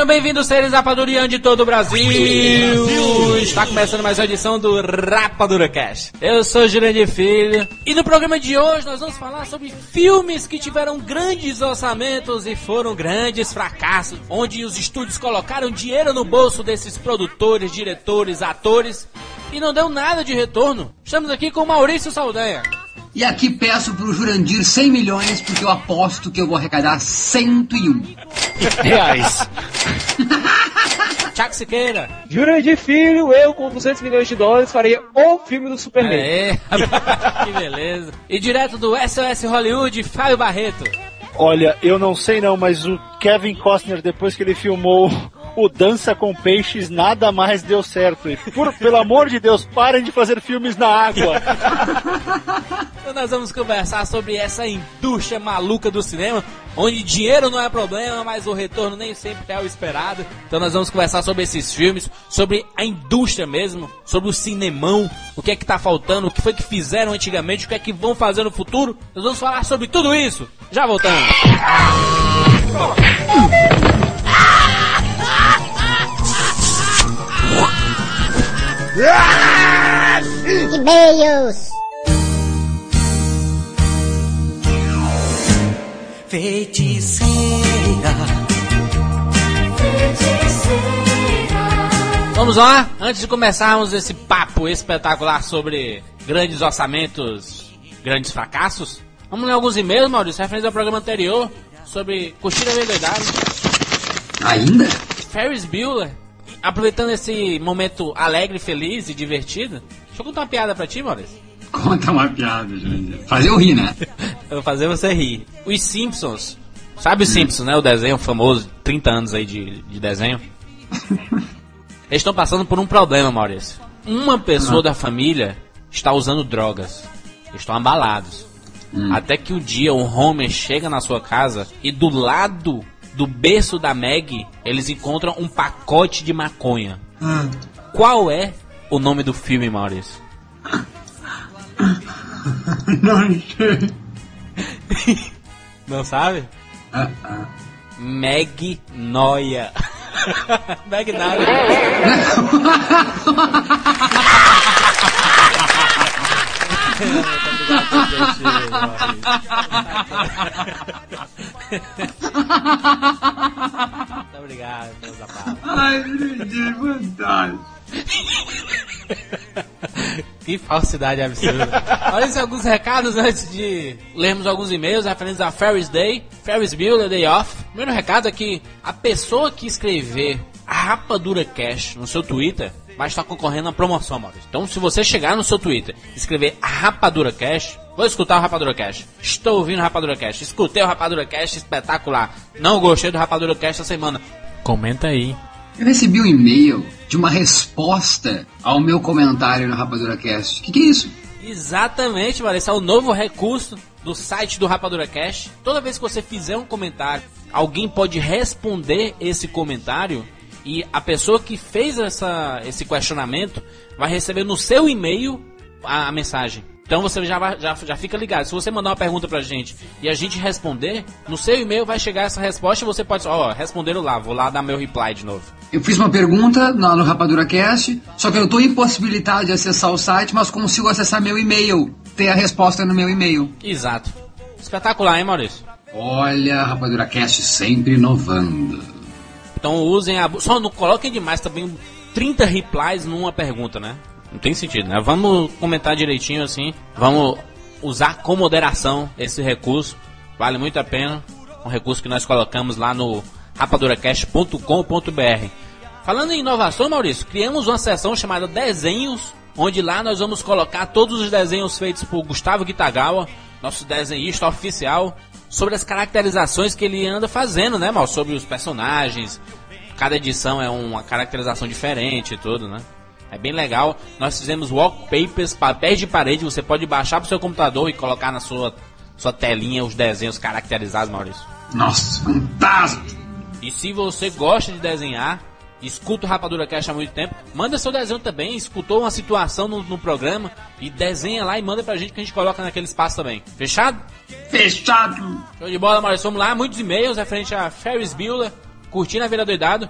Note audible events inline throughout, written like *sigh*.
Sejam bem-vindos, seres Rapadurian de todo o Brasil. Brasil. Está começando mais uma edição do Rapadura Cash. Eu sou Jurandir Filho e no programa de hoje nós vamos falar sobre filmes que tiveram grandes orçamentos e foram grandes fracassos, onde os estúdios colocaram dinheiro no bolso desses produtores, diretores, atores e não deu nada de retorno. Estamos aqui com Maurício Saldanha. E aqui peço pro Jurandir 100 milhões, porque eu aposto que eu vou arrecadar 101 reais. *laughs* Tiago Siqueira. Jurandir Filho, eu com 200 milhões de dólares faria o filme do Superman. É, que beleza. E direto do SOS Hollywood, Fábio Barreto. Olha, eu não sei não, mas o Kevin Costner, depois que ele filmou o Dança com Peixes nada mais deu certo. E por, pelo amor de Deus, parem de fazer filmes na água. *laughs* então nós vamos conversar sobre essa indústria maluca do cinema, onde dinheiro não é problema, mas o retorno nem sempre é o esperado. Então nós vamos conversar sobre esses filmes, sobre a indústria mesmo, sobre o cinemão, o que é que tá faltando, o que foi que fizeram antigamente, o que é que vão fazer no futuro. Nós vamos falar sobre tudo isso. Já voltamos. *laughs* E-mails. Feiticeira. Vamos lá, antes de começarmos esse papo espetacular sobre grandes orçamentos, grandes fracassos, vamos ler alguns e-mails, Maurício, referente ao programa anterior sobre Coxilha Doidado. Ainda? Ferris Bueller aproveitando esse momento alegre, feliz e divertido, deixa eu contar uma piada pra ti, Maurício. *laughs* Conta uma piada, Jurandir. Fazer eu rir, né? *laughs* eu vou fazer você rir. Os Simpsons. Sabe os Simpsons, né? O desenho famoso, 30 anos aí de, de desenho. *laughs* Eles estão passando por um problema, Maurício. Uma pessoa ah. da família está usando drogas. Eles estão abalados. Hum. Até que um dia o Homer chega na sua casa e do lado do berço da Meg, eles encontram um pacote de maconha. Hum. Qual é o nome do filme, Maurício? *laughs* Não sei. Não sabe? Uh -uh. Meg Noia. *laughs* Meg Noia. *laughs* Muito obrigado, meus abraços. Ai, que fantástico. que falsidade absurda. Olha esses alguns recados antes de lermos alguns e-mails referentes a Ferris Day, Ferris Bueller Day Off. Primeiro recado é que a pessoa que escrever a Rapadura Cash no seu Twitter vai estar concorrendo à promoção, Maurício. Então, se você chegar no seu Twitter e escrever Rapadura Cash, vou escutar o Rapadura Cash. Estou ouvindo o Rapadura Cash. Escutei o Rapadura Cash espetacular. Não gostei do Rapadura Cash essa semana. Comenta aí. Eu recebi um e-mail de uma resposta ao meu comentário no Rapadura Cast. O que, que é isso? Exatamente, Maurício. É o novo recurso do site do Rapadura Cash. Toda vez que você fizer um comentário, alguém pode responder esse comentário e a pessoa que fez essa, esse questionamento vai receber no seu e-mail a, a mensagem. Então você já, já, já fica ligado. Se você mandar uma pergunta pra gente e a gente responder, no seu e-mail vai chegar essa resposta e você pode, ó, responderam lá, vou lá dar meu reply de novo. Eu fiz uma pergunta no, no Rapadura Cast, só que eu estou impossibilitado de acessar o site, mas consigo acessar meu e-mail. Ter a resposta no meu e-mail. Exato. Espetacular, hein, Maurício? Olha, Rapadura Cast sempre inovando. Então usem a. Só não coloquem demais também 30 replies numa pergunta, né? Não tem sentido, né? Vamos comentar direitinho assim. Vamos usar com moderação esse recurso. Vale muito a pena. Um recurso que nós colocamos lá no rapaduracast.com.br. Falando em inovação, Maurício, criamos uma seção chamada Desenhos, onde lá nós vamos colocar todos os desenhos feitos por Gustavo Kitagawa, nosso desenhista oficial, sobre as caracterizações que ele anda fazendo, né, mal? Sobre os personagens, cada edição é uma caracterização diferente e tudo, né? É bem legal. Nós fizemos wallpapers, papéis de parede, você pode baixar pro seu computador e colocar na sua, sua telinha os desenhos caracterizados, Maurício. Nossa, fantástico! E se você gosta de desenhar, escuta o Rapadura Cash há muito tempo, manda seu desenho também, escutou uma situação no, no, programa e desenha lá e manda pra gente que a gente coloca naquele espaço também. Fechado? Fechado! Show de bola, Maurício. Vamos lá, muitos e-mails referente a Ferris Bueller, curtindo a vida doidado.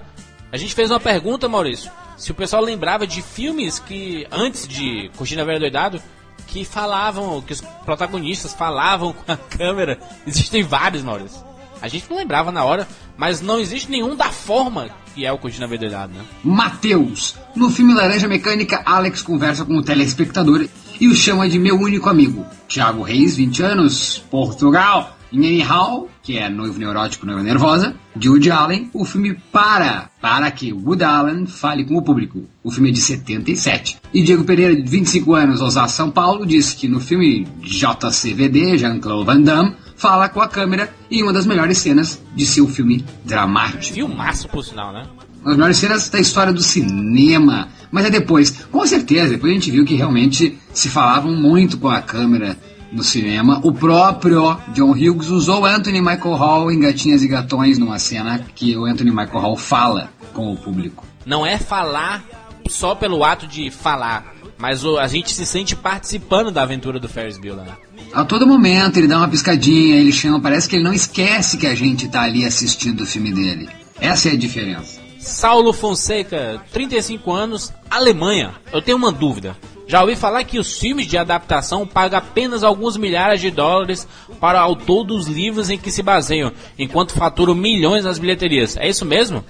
A gente fez uma pergunta, Maurício, se o pessoal lembrava de filmes que, antes de Curtindo a Vida Doidado, que falavam, que os protagonistas falavam com a *laughs* câmera. Existem vários, Maurício. A gente não lembrava na hora, mas não existe nenhum da forma que é o Curtindo a Vida Doidado, né? Mateus. No filme Laranja Mecânica, Alex conversa com o telespectador e o chama de meu único amigo. Thiago Reis, 20 anos, Portugal. Em Anyhow, que é Noivo Neurótico, Noiva Nervosa, de Woody Allen, o filme para, para que Woody Allen fale com o público. O filme é de 77. E Diego Pereira, de 25 anos, Osasco, São Paulo, disse que no filme JCVD, Jean-Claude Van Damme, fala com a câmera em uma das melhores cenas de seu filme dramático. Filmaço, por sinal, né? Uma das melhores cenas da história do cinema. Mas é depois, com certeza, depois a gente viu que realmente se falavam muito com a câmera no cinema. O próprio John Hughes usou Anthony Michael Hall em Gatinhas e Gatões numa cena que o Anthony Michael Hall fala com o público. Não é falar só pelo ato de falar, mas a gente se sente participando da aventura do Ferris Bueller. A todo momento ele dá uma piscadinha, ele chama, parece que ele não esquece que a gente está ali assistindo o filme dele. Essa é a diferença. Saulo Fonseca, 35 anos, Alemanha. Eu tenho uma dúvida. Já ouvi falar que os filmes de adaptação pagam apenas alguns milhares de dólares para o autor dos livros em que se baseiam, enquanto faturam milhões nas bilheterias. É isso mesmo?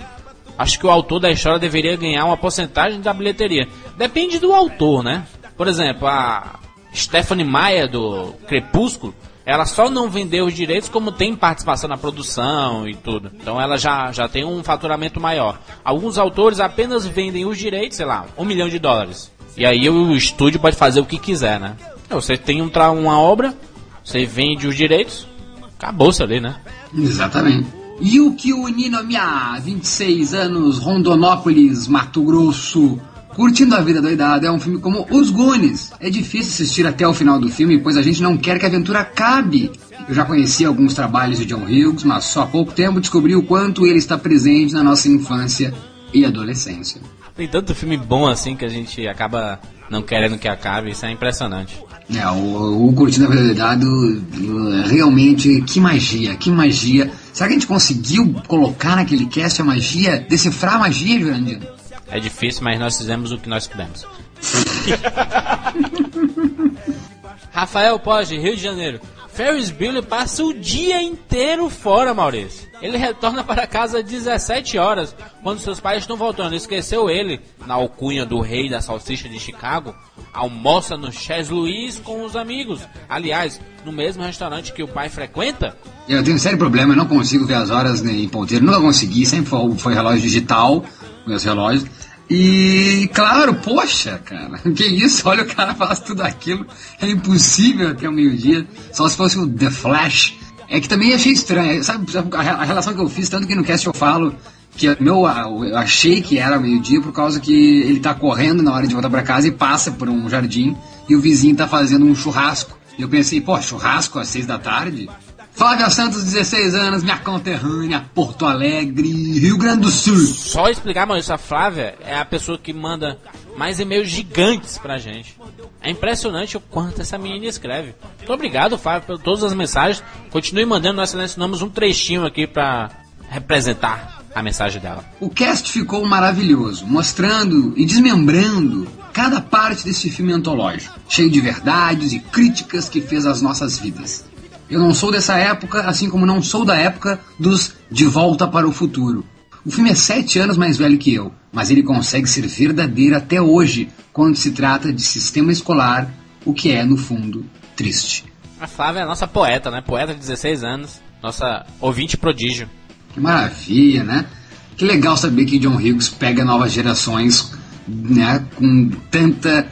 Acho que o autor da história deveria ganhar uma porcentagem da bilheteria. Depende do autor, né? Por exemplo, a Stephanie Meyer do Crepúsculo, ela só não vendeu os direitos como tem participação na produção e tudo. Então ela já, já tem um faturamento maior. Alguns autores apenas vendem os direitos, sei lá, um milhão de dólares. E aí o estúdio pode fazer o que quiser, né? Você tem um, uma obra, você vende os direitos, acabou-se ali, né? Exatamente. E o que o Nino Mia, 26 anos, Rondonópolis, Mato Grosso, Curtindo a Vida Doidada é um filme como Os Goonies. É difícil assistir até o final do filme, pois a gente não quer que a aventura acabe. Eu já conheci alguns trabalhos de John Hughes, mas só há pouco tempo descobri o quanto ele está presente na nossa infância e adolescência. Tem tanto filme bom assim que a gente acaba não querendo que acabe, isso é impressionante. É, o, o Curtindo a Verdade, realmente, que magia, que magia. Será que a gente conseguiu colocar naquele cast a magia, decifrar a magia, Jurandino? É difícil, mas nós fizemos o que nós pudemos. *laughs* Rafael Pode, Rio de Janeiro. Ferris Bueller passa o dia inteiro fora, Maurício. Ele retorna para casa às 17 horas, quando seus pais estão voltando. Esqueceu ele, na alcunha do rei da salsicha de Chicago, almoça no Chess Louis com os amigos. Aliás, no mesmo restaurante que o pai frequenta. Eu tenho um sério problema, eu não consigo ver as horas em ponteiro. Nunca consegui, sempre foi, foi relógio digital, meus relógios. E claro, poxa, cara, *laughs* que isso? Olha o cara faz tudo aquilo, é impossível até o meio-dia, só se fosse o The Flash. É que também achei estranho, sabe, a relação que eu fiz, tanto que no cast eu falo que meu, eu achei que era meio-dia por causa que ele tá correndo na hora de voltar para casa e passa por um jardim e o vizinho tá fazendo um churrasco. E eu pensei, pô, churrasco às seis da tarde? Flávia Santos, 16 anos, minha conterrânea, Porto Alegre, Rio Grande do Sul. Só explicar, Maurício, a Flávia é a pessoa que manda mais e-mails gigantes pra gente. É impressionante o quanto essa menina escreve. Muito obrigado, Flávia, por todas as mensagens. Continue mandando, nós selecionamos um trechinho aqui pra representar a mensagem dela. O cast ficou maravilhoso, mostrando e desmembrando cada parte desse filme antológico, cheio de verdades e críticas que fez às nossas vidas. Eu não sou dessa época, assim como não sou da época dos De Volta para o Futuro. O filme é sete anos mais velho que eu, mas ele consegue ser verdadeiro até hoje quando se trata de sistema escolar, o que é, no fundo, triste. A Flávia é a nossa poeta, né? Poeta de 16 anos, nossa ouvinte prodígio. Que maravilha, né? Que legal saber que John Hughes pega novas gerações, né, com tanta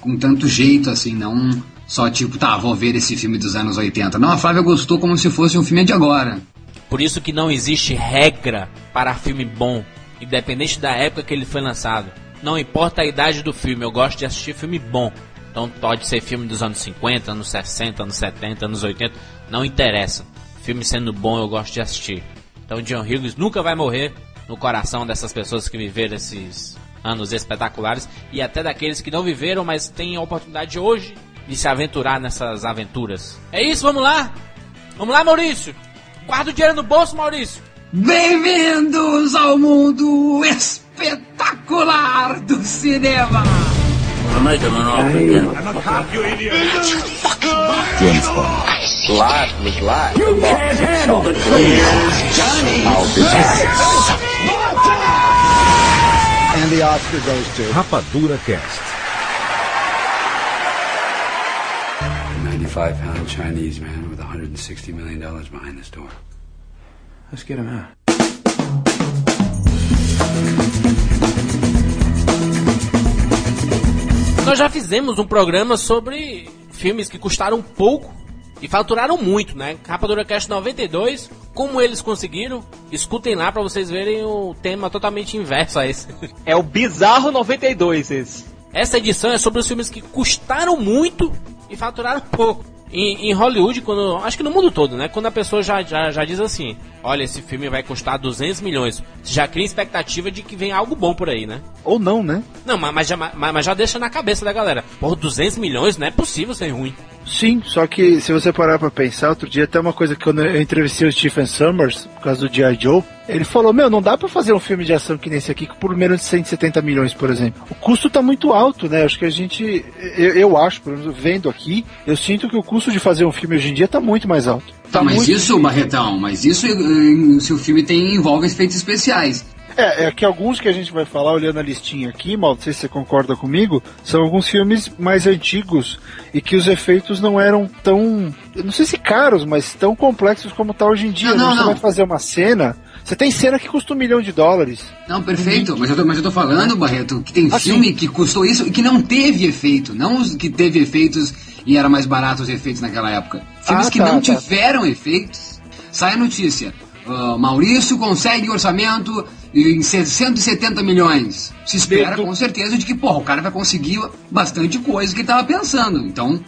com tanto jeito assim, não só tipo, tá, vou ver esse filme dos anos 80. Não, a Flávia gostou como se fosse um filme de agora. Por isso que não existe regra para filme bom independente da época que ele foi lançado. Não importa a idade do filme, eu gosto de assistir filme bom. Então pode ser filme dos anos 50, anos 60, anos 70, anos 80, não interessa. Filme sendo bom, eu gosto de assistir. Então John Hughes nunca vai morrer no coração dessas pessoas que viveram esses anos espetaculares e até daqueles que não viveram, mas têm a oportunidade hoje de se aventurar nessas aventuras. É isso, vamos lá? Vamos lá, Maurício? Guarda o dinheiro no bolso, Maurício. Bem-vindos ao mundo espetacular do cinema! Rapadura Cast. 95 pound Chinese man with $160 million behind this door. Let's get him out. Nós já fizemos um programa sobre filmes que custaram pouco e faturaram muito, né? Rapadura Cast 92, como eles conseguiram? Escutem lá pra vocês verem o tema totalmente inverso a esse. É o Bizarro 92 esse. Essa edição é sobre os filmes que custaram muito e faturaram pouco. Em, em Hollywood, quando, acho que no mundo todo, né? Quando a pessoa já, já, já diz assim: Olha, esse filme vai custar 200 milhões, você já cria expectativa de que vem algo bom por aí, né? Ou não, né? Não, mas, mas já, mas, mas já deixa na cabeça da galera: Por 200 milhões não é possível ser ruim. Sim, só que se você parar pra pensar, outro dia até uma coisa que quando eu entrevistei o Stephen Summers, por causa do G.I. Joe, ele falou, meu, não dá pra fazer um filme de ação que nem esse aqui por menos de 170 milhões, por exemplo. O custo tá muito alto, né? Acho que a gente, eu, eu acho, pelo menos vendo aqui, eu sinto que o custo de fazer um filme hoje em dia tá muito mais alto. Tá, mas muito... isso, Barretão, mas isso eh, se o filme tem envolve efeitos especiais. É, é que alguns que a gente vai falar olhando a listinha aqui, mal, não sei se você concorda comigo, são alguns filmes mais antigos e que os efeitos não eram tão, não sei se caros, mas tão complexos como tá hoje em dia. Não, não, Você não. vai fazer uma cena, você tem cena que custa um milhão de dólares. Não, perfeito, mas eu tô, mas eu tô falando, Barreto, que tem Ah, filme que custou isso e que não teve efeito. Não os que teve efeitos e era mais barato os efeitos naquela época. Filmes Ah, que tá, não tá. tiveram efeitos. Sai a notícia. ah, Maurício consegue orçamento em 170 milhões. Se espera com certeza de que, porra, o cara vai conseguir bastante coisa que ele tava pensando. Então,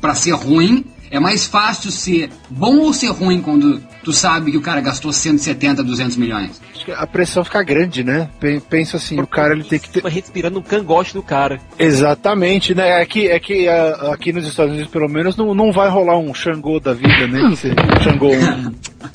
pra ser ruim, é mais fácil ser bom ou ser ruim quando tu sabe que o cara gastou 170, 200 milhões. Acho que a pressão fica grande, né? Pen- Pensa assim, o cara ele tem que ter. Respirando um cangote do cara. Exatamente, né? É que, é que ah, aqui nos Estados Unidos, pelo menos, não, não vai rolar um Xangô da vida, né? Que você- *laughs* Xangô. um-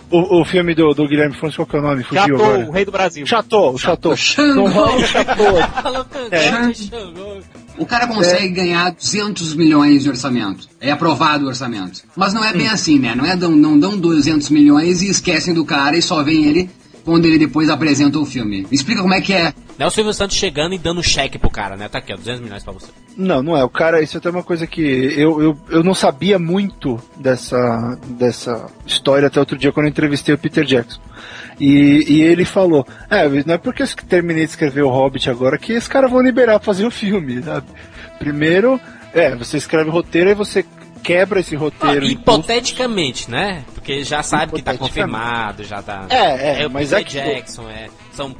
o, o filme do, do Guilherme Fonseca, qual que é o nome? Fugiu Chateau, agora. o rei do Brasil. Chateau, o Chateau. Xangô. Não rola Chateau. *laughs* Falou cangote, Xangô. O cara consegue ganhar 200 milhões de orçamento. É aprovado o orçamento. Mas não é bem assim, né? Não é dão, não dão 200 milhões e esquecem do cara e só vem ele quando ele depois apresenta o filme. Me explica como é que é. Não é o Silvio Santos chegando e dando cheque pro cara, né? Tá aqui, ó, 200 milhões pra você. Não, não é. O cara, isso é até uma coisa que eu, eu, eu não sabia muito dessa, dessa história até outro dia quando eu entrevistei o Peter Jackson. E, e ele falou: É, não é porque eu terminei de escrever o Hobbit agora que os caras vão liberar pra fazer o filme, sabe? Primeiro, é, você escreve o roteiro e você quebra esse Ah, roteiro. em hipoteticamente, né? Porque já sabe que tá confirmado, já tá. É, é, o mas Peter é que- Jackson, é. São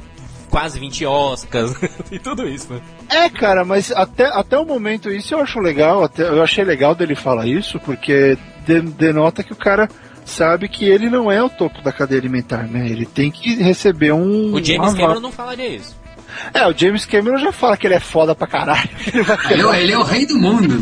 quase 20 Oscars *laughs* e tudo isso, né? É, cara, mas até, até o momento isso eu acho legal, até, eu achei legal dele falar isso, porque de- denota que o cara sabe que ele não é o topo da cadeia alimentar, né? Ele tem que receber um. O James uma Cameron não falaria isso. É, o James Cameron já fala que ele é foda pra caralho. Ele Ele, é- ele é o rei do mundo.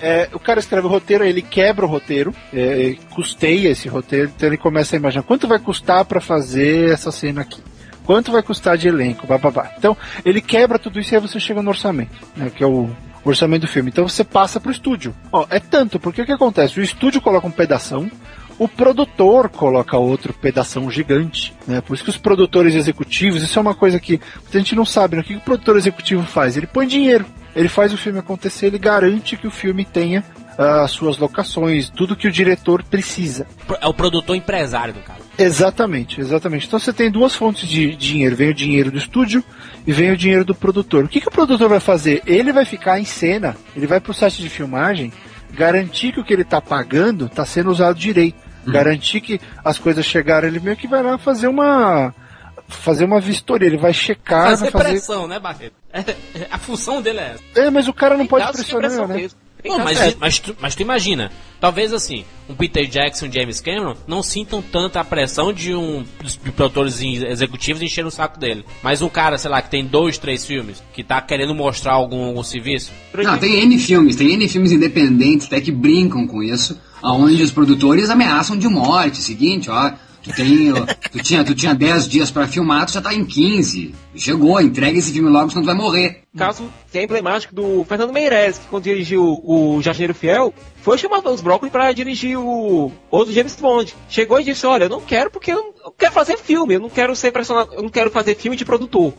É, o cara escreve o roteiro, ele quebra o roteiro, é, custeia esse roteiro, então ele começa a imaginar quanto vai custar pra fazer essa cena aqui. Quanto vai custar de elenco, bababá. Então, ele quebra tudo isso e aí você chega no orçamento, né, que é o orçamento do filme. Então você passa pro estúdio. Ó, é tanto, porque o que acontece? O estúdio coloca um pedação, o produtor coloca outro pedação gigante, né? Por isso que os produtores executivos, isso é uma coisa que a gente não sabe, né? O que o produtor executivo faz? Ele põe dinheiro, ele faz o filme acontecer, ele garante que o filme tenha as suas locações, tudo que o diretor precisa. É o produtor empresário do cara. Exatamente, exatamente. Então você tem duas fontes de dinheiro. Vem o dinheiro do estúdio e vem o dinheiro do produtor. O que, que o produtor vai fazer? Ele vai ficar em cena, ele vai pro site de filmagem, garantir que o que ele tá pagando tá sendo usado direito. Garantir que as coisas chegaram, ele meio que vai lá fazer uma. fazer uma vistoria, ele vai checar, Fazer vai fazer. pressão, né, Barreto? *laughs* A função dele é essa. É, mas o cara não pode Casos de pressionar, né? mesmo. Casos- mas, mas, tu, mas tu imagina, talvez assim, um Peter Jackson e um James Cameron não sintam tanta pressão de um de produtores executivos enchendo o saco dele. Mas um cara, sei lá, que tem dois, três filmes, que tá querendo mostrar algum, algum serviço, Não, tem N filmes, tem N filmes independentes até que brincam com isso, aonde os produtores ameaçam de morte. Seguinte, ó, tu tem, tu tinha, tu tinha 10 dias pra filmar, tu já tá em 15. Chegou, entrega esse filme logo, senão tu vai morrer. caso que é emblemático do Fernando Meirelles, que quando dirigiu o Jardineiro Fiel, foi chamar os Brócolis para dirigir o outro James Bond. Chegou e disse, olha, eu não quero porque eu não quero fazer filme, eu não quero ser personagem, eu não quero fazer filme de produtor.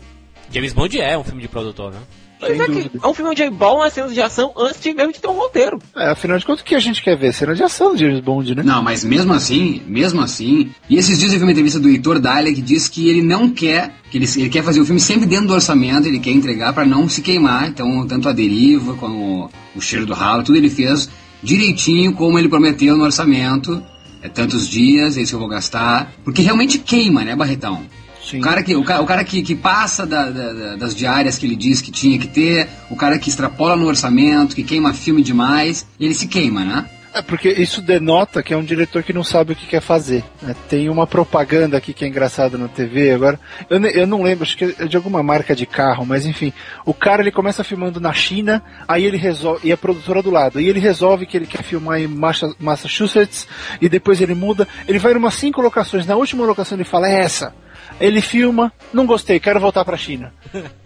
James Bond é um filme de produtor, né? Mas é, que é um filme onde é bom nas cenas de ação antes de mesmo de ter um roteiro. É, afinal de contas, o que a gente quer ver? Cena de ação do James Bond, né? Não, mas mesmo assim, mesmo assim. E esses dias eu vi uma entrevista do Heitor Dália que diz que ele não quer, que ele, ele quer fazer o filme sempre dentro do orçamento, ele quer entregar pra não se queimar. Então, tanto a deriva como o cheiro do ralo, tudo ele fez direitinho como ele prometeu no orçamento. É tantos dias, é isso que eu vou gastar. Porque realmente queima, né, Barretão? Sim. O cara que, o ca- o cara que, que passa da- da- da- das diárias que ele diz que tinha que ter, o cara que extrapola no orçamento, que queima filme demais, ele se queima, né? É porque isso denota que é um diretor que não sabe o que quer fazer. né? Tem uma propaganda aqui que é engraçada na TV agora. Eu, eu não lembro, acho que é de alguma marca de carro, mas enfim. O cara ele começa filmando na China, aí ele resolve. E a produtora do lado. E ele resolve que ele quer filmar em Massa- Massachusetts, e depois ele muda. Ele vai em umas cinco locações. Na última locação ele fala, é essa. Ele filma, não gostei, quero voltar pra China. *laughs*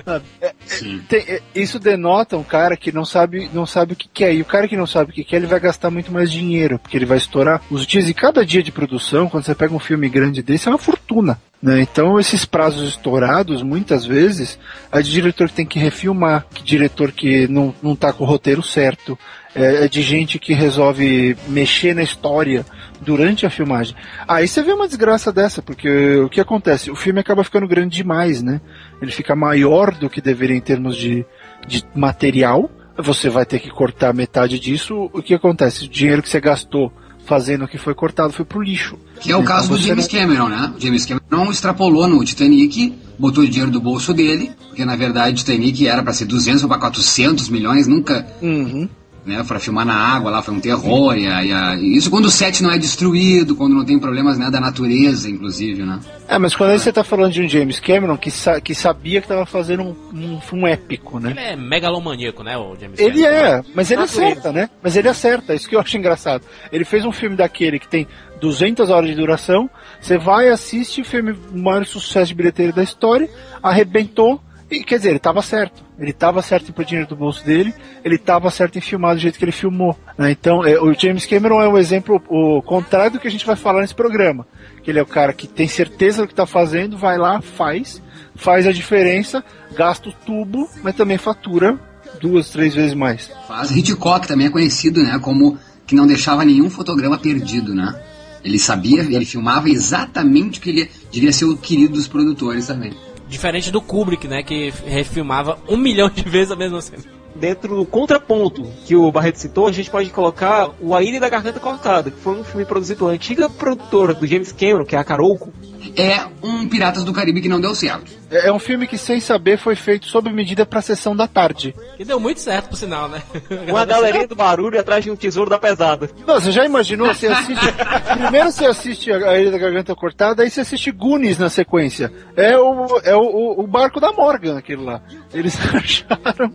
É- Sim. tem- é, isso denota um cara que não sabe, não sabe o que quer. E o cara que não sabe o que quer, ele vai gastar muito mais dinheiro, porque ele vai estourar os dias e cada dia de produção, quando você pega um filme grande desse, é uma fortuna. né? Então esses prazos estourados, muitas vezes, é de diretor que tem que refilmar, que diretor que não, não tá com o roteiro certo, é, é de gente que resolve mexer na história durante a filmagem. Aí você vê uma desgraça dessa, porque o que acontece? O filme acaba ficando grande demais, né? Ele fica maior do que deveria em termos de, de material. Você vai ter que cortar metade disso. O que acontece? O dinheiro que você gastou fazendo o que foi cortado foi pro lixo. Que é o Então caso do James não- Cameron, né? O James Cameron extrapolou no Titanic, botou o dinheiro do bolso dele, porque na verdade o Titanic era para ser 200 ou para 400 milhões, nunca, Uhum. Né, para filmar na água lá foi um terror, e, a- e a- e isso quando o set não é destruído, quando não tem problemas né, da natureza, inclusive, né? É, mas quando aí você tá falando de um James Cameron que, sa- que sabia que tava fazendo um, um, um épico, né? Ele é megalomaníaco, né, o James Ele Cameron? é, mas ele Natureza. acerta, né? Mas ele acerta, isso que eu acho engraçado. Ele fez um filme daquele que tem 200 horas de duração, você vai, assiste o filme, o maior sucesso de bilheteiro da história, arrebentou, e quer dizer, ele tava certo. Ele tava certo em pôr dinheiro do bolso dele, ele tava certo em filmar do jeito que ele filmou. né? Então, é, o James Cameron é o exemplo, o contrário do que a gente vai falar nesse programa. Que ele é o cara que tem certeza do que tá fazendo, vai lá, faz, faz a diferença, gasta o tubo, mas também fatura duas, três vezes mais. Faz. Hitchcock também é conhecido, né, como que não deixava nenhum fotograma perdido, né? Ele sabia, ele filmava exatamente o que ele devia ser o querido dos produtores também. Diferente do Kubrick, né, que refilmava um milhão de vezes a mesma cena. Dentro do contraponto que o Barreto citou, a gente pode colocar o A Ilha da Garganta Cortada, que foi um filme produzido pela antiga produtora do James Cameron, que é a Carolco. É um Piratas do Caribe que não deu certo. É é um filme que, sem saber, foi feito sob medida pra sessão da tarde. E deu muito certo, por sinal, né? *laughs* Uma galerinha do barulho atrás de um tesouro da pesada. Não, você já imaginou? Você assiste. *laughs* Primeiro você assiste a Ilha da Garganta Cortada, aí você assiste Goonies na sequência. É o, é o- o barco da Morgan, aquele lá. Eles *laughs* acharam.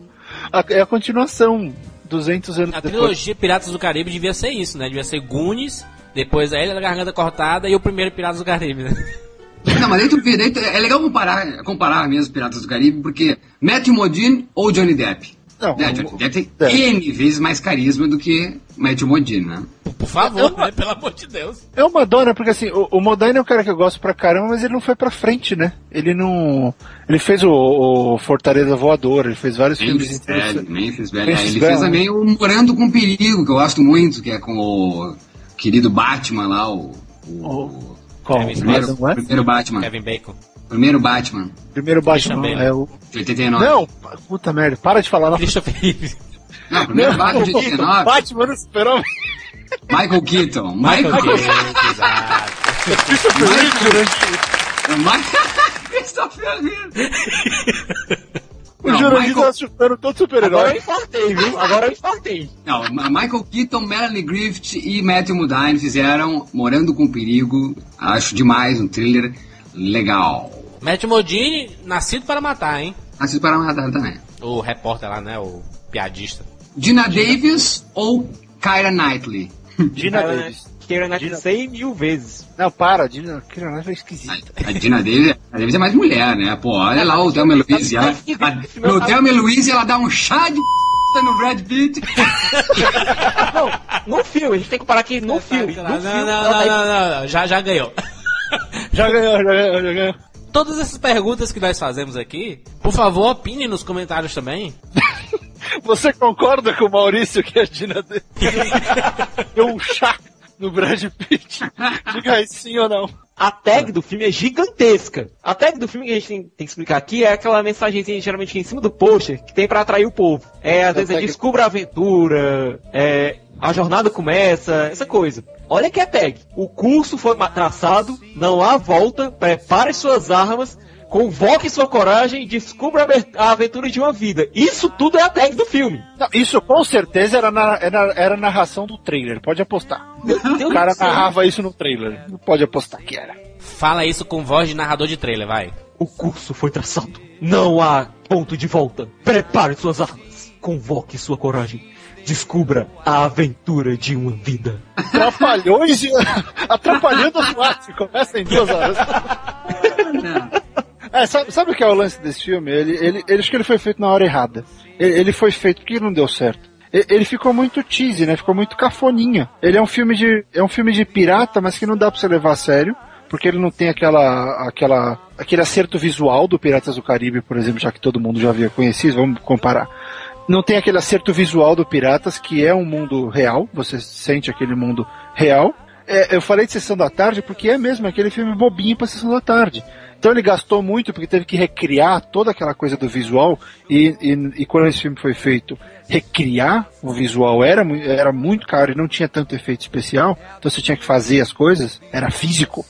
A- é a continuação, 200 anos A depois. trilogia Piratas do Caribe devia ser isso, né? Devia ser Goonies, depois a Ilha da Garganta Cortada e o primeiro Piratas do Caribe, né? *laughs* Não, mas daí tu- é legal comparar, comparar mesmo Piratas do Caribe, porque Matthew Modine ou Johnny Depp? Não, né, o- Johnny Depp é. tem N vezes mais carisma do que Matthew Modine, né? Por favor, né? Pelo amor de Deus. É uma dona, porque assim, o, o Modine é um cara que eu gosto pra caramba, mas ele não foi pra frente, né? Ele não. Ele fez o, o Fortaleza Voador, ele fez vários filmes Memphis interessantes. Belly, Memphis Belly. Memphis Ele Belly. fez também o Morando com Perigo, que eu gosto muito, que é com o querido Batman lá, o, o Qual? Kevin primeiro, primeiro Batman. Kevin Bacon. Primeiro Batman, Primeiro Batman Christian é o. de 89. Não, puta merda, para de falar. Não, Christopher Reeve. Não, primeiro Batman de 89. Batman no super Michael Keaton. Michael Michael Keaton, exato. Michael, Christopher Reeve. O Não, Jurandir Michael- tá chutando todo Agora super-herói. eu infartei, viu? Agora eu infartei. Não, Michael Keaton, Melanie Griffith e Matthew Modine fizeram Morando com Perigo. Acho demais, um thriller legal. Matt Modine, nascido para matar, hein? Assisto para matar também. O repórter lá, né? O piadista. Dina Davis ou Kyra Knightley? Dina Davis. Queira Dina- Knight 100 mil vezes. Não, para, Dina Kira Knightley é esquisita. A Dina Davis, a Davis é mais mulher, né? Pô, olha lá o Thelma. Ela, a, no Thelma Louise ela dá um chá de p no Brad Pitt. *laughs* Não, no filme, a gente tem que comparar aqui no filme. Não, No não, filme, não, tá- não, não, já, já ganhou. Já ganhou, já ganhou, já ganhou. Todas essas perguntas que nós fazemos aqui, por favor, opine nos comentários também. *laughs* Você concorda com o Maurício que a Dina *laughs* deu um chá no Brad Pitt? Diga aí sim ou não. A tag do filme é gigantesca. A tag do filme que a gente tem, tem que explicar aqui é aquela mensagenzinha geralmente em cima do pôster que tem pra atrair o povo. É, às vezes é tag- descubra a aventura, é, a jornada começa, essa coisa. Olha que é tag. O curso foi traçado, não há volta, prepare suas armas, convoque sua coragem e descubra a aventura de uma vida. Isso tudo é a tag do filme. Não, isso com certeza era, na, era, era a narração do trailer, pode apostar. O cara narrava isso no trailer, pode apostar que era. Fala isso com voz de narrador de trailer, vai. O curso foi traçado. Não há ponto de volta. Prepare suas armas. Convoque sua coragem. Descubra a aventura de uma vida. Trapalhões e... *laughs* Atrapalhando os matos, começa em duas horas. É, sabe, sabe o que é o lance desse filme? Ele, ele, ele acho que ele foi feito na hora errada. Ele, ele foi feito porque não deu certo. Ele ficou muito cheesy, né? Ficou muito cafoninha. Ele é um filme de é um filme de pirata, mas que não dá pra você levar a sério, porque ele não tem aquela aquela aquele acerto visual do Piratas do Caribe, por exemplo, já que todo mundo já havia conhecido, vamos comparar. Não tem aquele acerto visual do Piratas, que é um mundo real, você sente aquele mundo real. É, eu falei de Sessão da Tarde porque é mesmo aquele filme bobinho pra Sessão da Tarde. Então ele gastou muito porque teve que recriar toda aquela coisa do visual e, e, e quando esse filme foi feito, recriar o visual era, era muito caro e não tinha tanto efeito especial, então você tinha que fazer as coisas, era físico.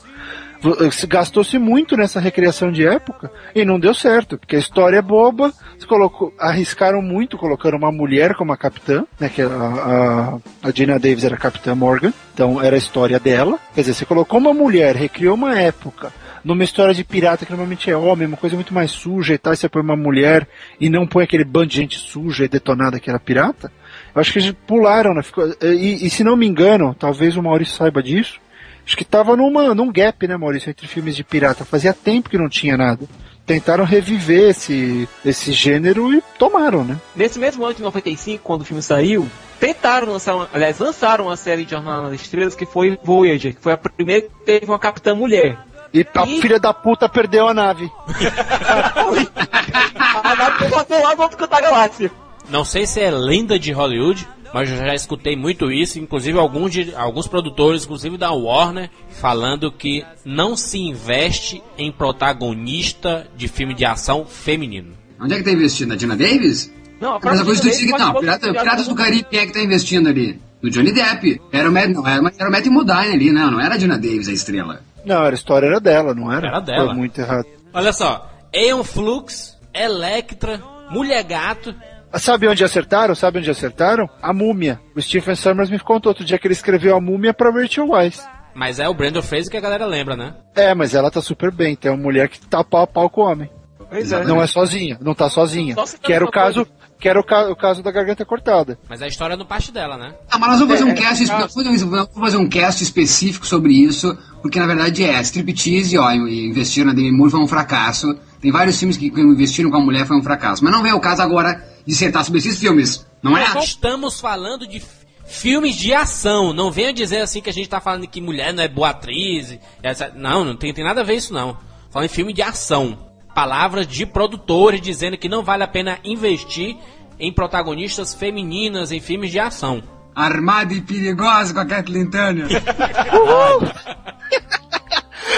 Gastou-se muito nessa recriação de época e não deu certo, porque a história é boba, colocou, arriscaram muito colocando uma mulher como a capitã, né, que a, a, a Gina Davis era a capitã Morgan, então era a história dela, quer dizer, você colocou uma mulher, recriou uma época, numa história de pirata que normalmente é homem, uma coisa muito mais suja e tal, e você põe uma mulher e não põe aquele bando de gente suja e detonada que era pirata, eu acho que eles pularam, né? E, e se não me engano, talvez o Maurício saiba disso, acho que tava numa, num gap, né, Maurício, entre filmes de pirata. Fazia tempo que não tinha nada. Tentaram reviver esse, esse gênero e tomaram, né? Nesse mesmo ano de 95, quando o filme saiu, tentaram lançar, uma, aliás, lançaram uma série de Jornada nas Estrelas que foi Voyager, que foi a primeira que teve uma capitã mulher. E a Ih. filha da puta perdeu a nave. *laughs* a nave passou lá no outro canto da galáxia. Não sei se é lenda de Hollywood, mas eu já escutei muito isso, inclusive alguns, de, alguns produtores, inclusive da Warner, falando que não se investe em protagonista de filme de ação feminino. Onde é que tá investindo? Na Dina Davis? Não, a Mas própria a coisa seguinte, não, Pirata- Piratas do Caribe, quem é que tá investindo ali? No Johnny Depp. Era o Matt, não, era, era o Matt Modine ali, não, não era a Dina Davis a estrela. Não, era a história era dela, não era? Era dela. Foi muito errado. Olha só, Aeon Flux, Electra, Mulher Gato. Sabe onde acertaram? Sabe onde acertaram? A múmia. O Stephen Summers me contou outro dia que ele escreveu a múmia pra Rachel Weisz. Mas é o Brandon Fraser que a galera lembra, né? É, mas ela tá super bem. Tem uma mulher que tá pau a pau com o homem. Pois é. Não é sozinha, não tá sozinha. Que era o caso, que era o, ca- o caso da garganta cortada. Mas a história é no parte dela, né? Ah, mas nós vamos fazer um É, cast, é, um- vamos fazer um cast específico sobre isso, porque na verdade é striptease, ó, e investir na Demi Moore foi um fracasso. Tem vários filmes que, que investiram com a mulher foi um fracasso. Mas não vem o caso agora de dissertar sobre esses filmes, não é? Nós estamos falando de filmes de ação. Não venha dizer assim que a gente tá falando que mulher não é boa atriz. essa- Não, não tem, tem nada a ver isso não. Falando em filme de ação. Palavras de produtores dizendo que não vale a pena investir em protagonistas femininas em filmes de ação. Armada e perigosa com a Kathleen Turner. *laughs*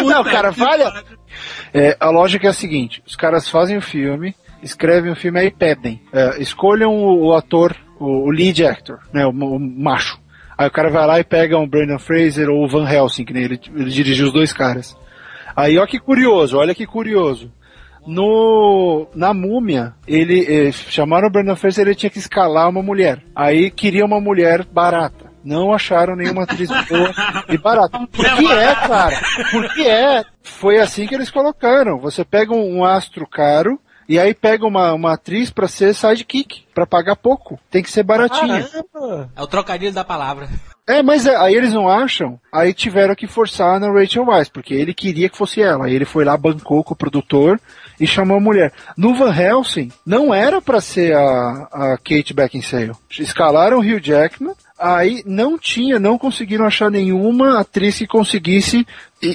não, cara, vale. A- É, a lógica é a seguinte: os caras fazem o filme, escrevem o filme aí pedem. É, escolham o, o ator, o, o lead actor, né? O, o macho. Aí o cara vai lá e pega um Brandon Fraser ou o Van Helsing, que nem ele, ele dirigiu os dois caras. Aí, ó que curioso, olha que curioso. No, na múmia, ele eh, chamaram o Brandon Fraser, ele tinha que escalar uma mulher. Aí queria uma mulher barata. Não acharam nenhuma atriz boa e barata. Por que é, cara? Por que é? Foi assim que eles colocaram. Você pega um, um astro caro e aí pega uma, uma atriz pra ser sidekick, pra pagar pouco. Tem que ser baratinha. Caramba! É o trocadilho da palavra. É, mas é, aí eles não acham, aí tiveram que forçar na Rachel Weisz, porque ele queria que fosse ela. Aí ele foi lá, bancou com o produtor e chamou a mulher. No Van Helsing, não era pra ser a, a Kate Beckinsale. Escalaram o Hugh Jackman, aí não tinha, não conseguiram achar nenhuma atriz que conseguisse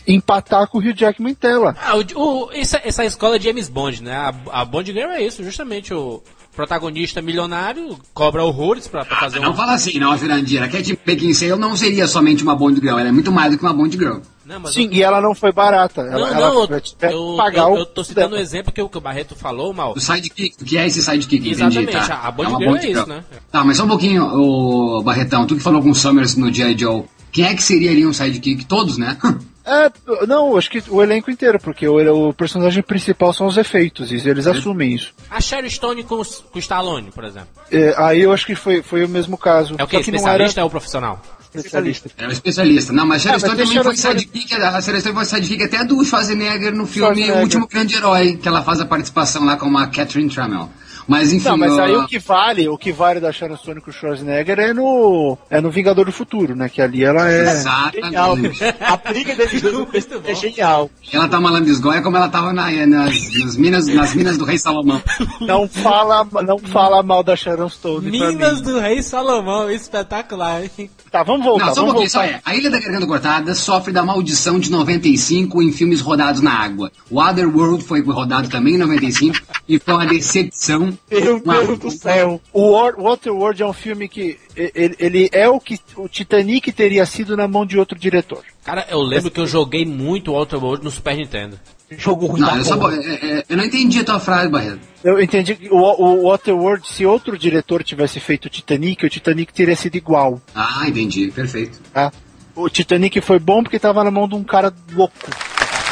empatar com o Hugh Jackman em tela. Ah, o, o- essa, essa escola de James Bond, né? A, a Bond Girl é isso, justamente o protagonista milionário cobra horrores pra, pra fazer Não um... fala assim, não, Jurandir. A Cat Beckinsale não seria somente uma Bond Girl, ela é muito mais do que uma Bond Girl. Não, Sim, e ela não foi barata. Ela, Não, ela não, eu, ela que eu, pagar eu, eu tô citando o exemplo que o, que o Barreto falou, mal. O sidekick, o que é esse sidekick? Exatamente, Entendi, tá. a- a Bond uma Girl é isso, né? Tá, mas só um pouquinho, o Barretão, tu que falou com o Summers no G.I. Joe, quem é que seria ali um sidekick? Todos, né? *laughs* É, não, acho que o elenco inteiro, porque o, o personagem principal são os efeitos, e eles assumem isso. A Sherry Stone com, com o Stallone, por exemplo. É, aí eu acho que foi, foi o mesmo caso. É o que? Especialista era ou profissional? especialista. É o especialista. Não, mas Sharon É, mas Stone também foi sidekick, a Sharon Stone foi sidekick até do Schwarzenegger no filme Schwarzenegger. O Último Grande Herói, que ela faz a participação lá com a Catherine Trammell. Mas enfim... Não, mas aí ó, o que vale, o que vale da Sharon Stone com o Schwarzenegger é no, é no Vingador do Futuro, né? Que ali ela é. Genial. Exatamente. A briga deles dois é genial. Ela tá uma lambisgoia como ela tava na- nas, nas minas, nas minas do Rei Salomão. Não fala, não fala mal da Sharon Stone Minas do Rei Salomão, espetacular, hein? Tá, vamos voltar, Não, só um vamos pouquinho, só é. A Ilha da Garganta Cortada sofre da maldição de 95 em filmes rodados na água. O Otherworld foi rodado também em 95 e foi uma decepção. Meu Deus do céu. O War- Waterworld é um filme que ele, ele é o que o Titanic teria sido na mão de outro diretor. Cara, eu lembro que eu joguei muito Outer World no Super Nintendo. Jogo ruim Não, da eu, só, é- eu não entendi a tua frase, Barreto. Eu entendi que o, o Waterworld, se outro diretor tivesse feito o Titanic, o Titanic teria sido igual. Ah, entendi. Perfeito. Tá? O Titanic foi bom porque estava na mão de um cara louco.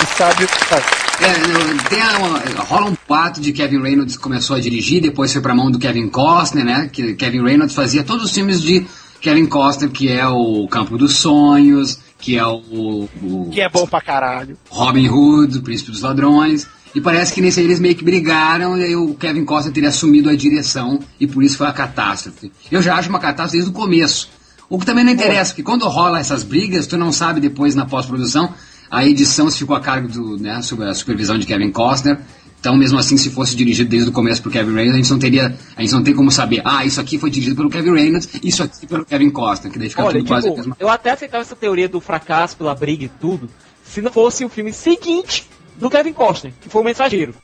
Que sabe o que faz. É, eu- tem a- rola um pato de Kevin Reynolds começou a dirigir, depois foi pra mão do Kevin Costner, né? Que Kevin Reynolds fazia todos os filmes de Kevin Costner, que é o Campo dos Sonhos, que é o, o Que é bom pra caralho. Robin Hood, o Príncipe dos Ladrões. E parece que nesse aí eles meio que brigaram e aí o Kevin Costner teria assumido a direção e por isso foi a catástrofe. Eu já acho uma catástrofe desde o começo. O que também não interessa, porque quando rola essas brigas, tu não sabe depois na pós-produção, a edição ficou a cargo do, né, sob a supervisão de Kevin Costner. Então, mesmo assim, se fosse dirigido desde o começo por Kevin Reynolds, a gente não teria, a gente não tem como saber, ah, isso aqui foi dirigido pelo Kevin Reynolds, isso aqui pelo Kevin Costner, que daí fica Olha, tudo quase a tipo, mesma eu até aceitava essa teoria do fracasso pela briga e tudo, se não fosse o filme seguinte do Kevin Costner, que foi o Mensageiro.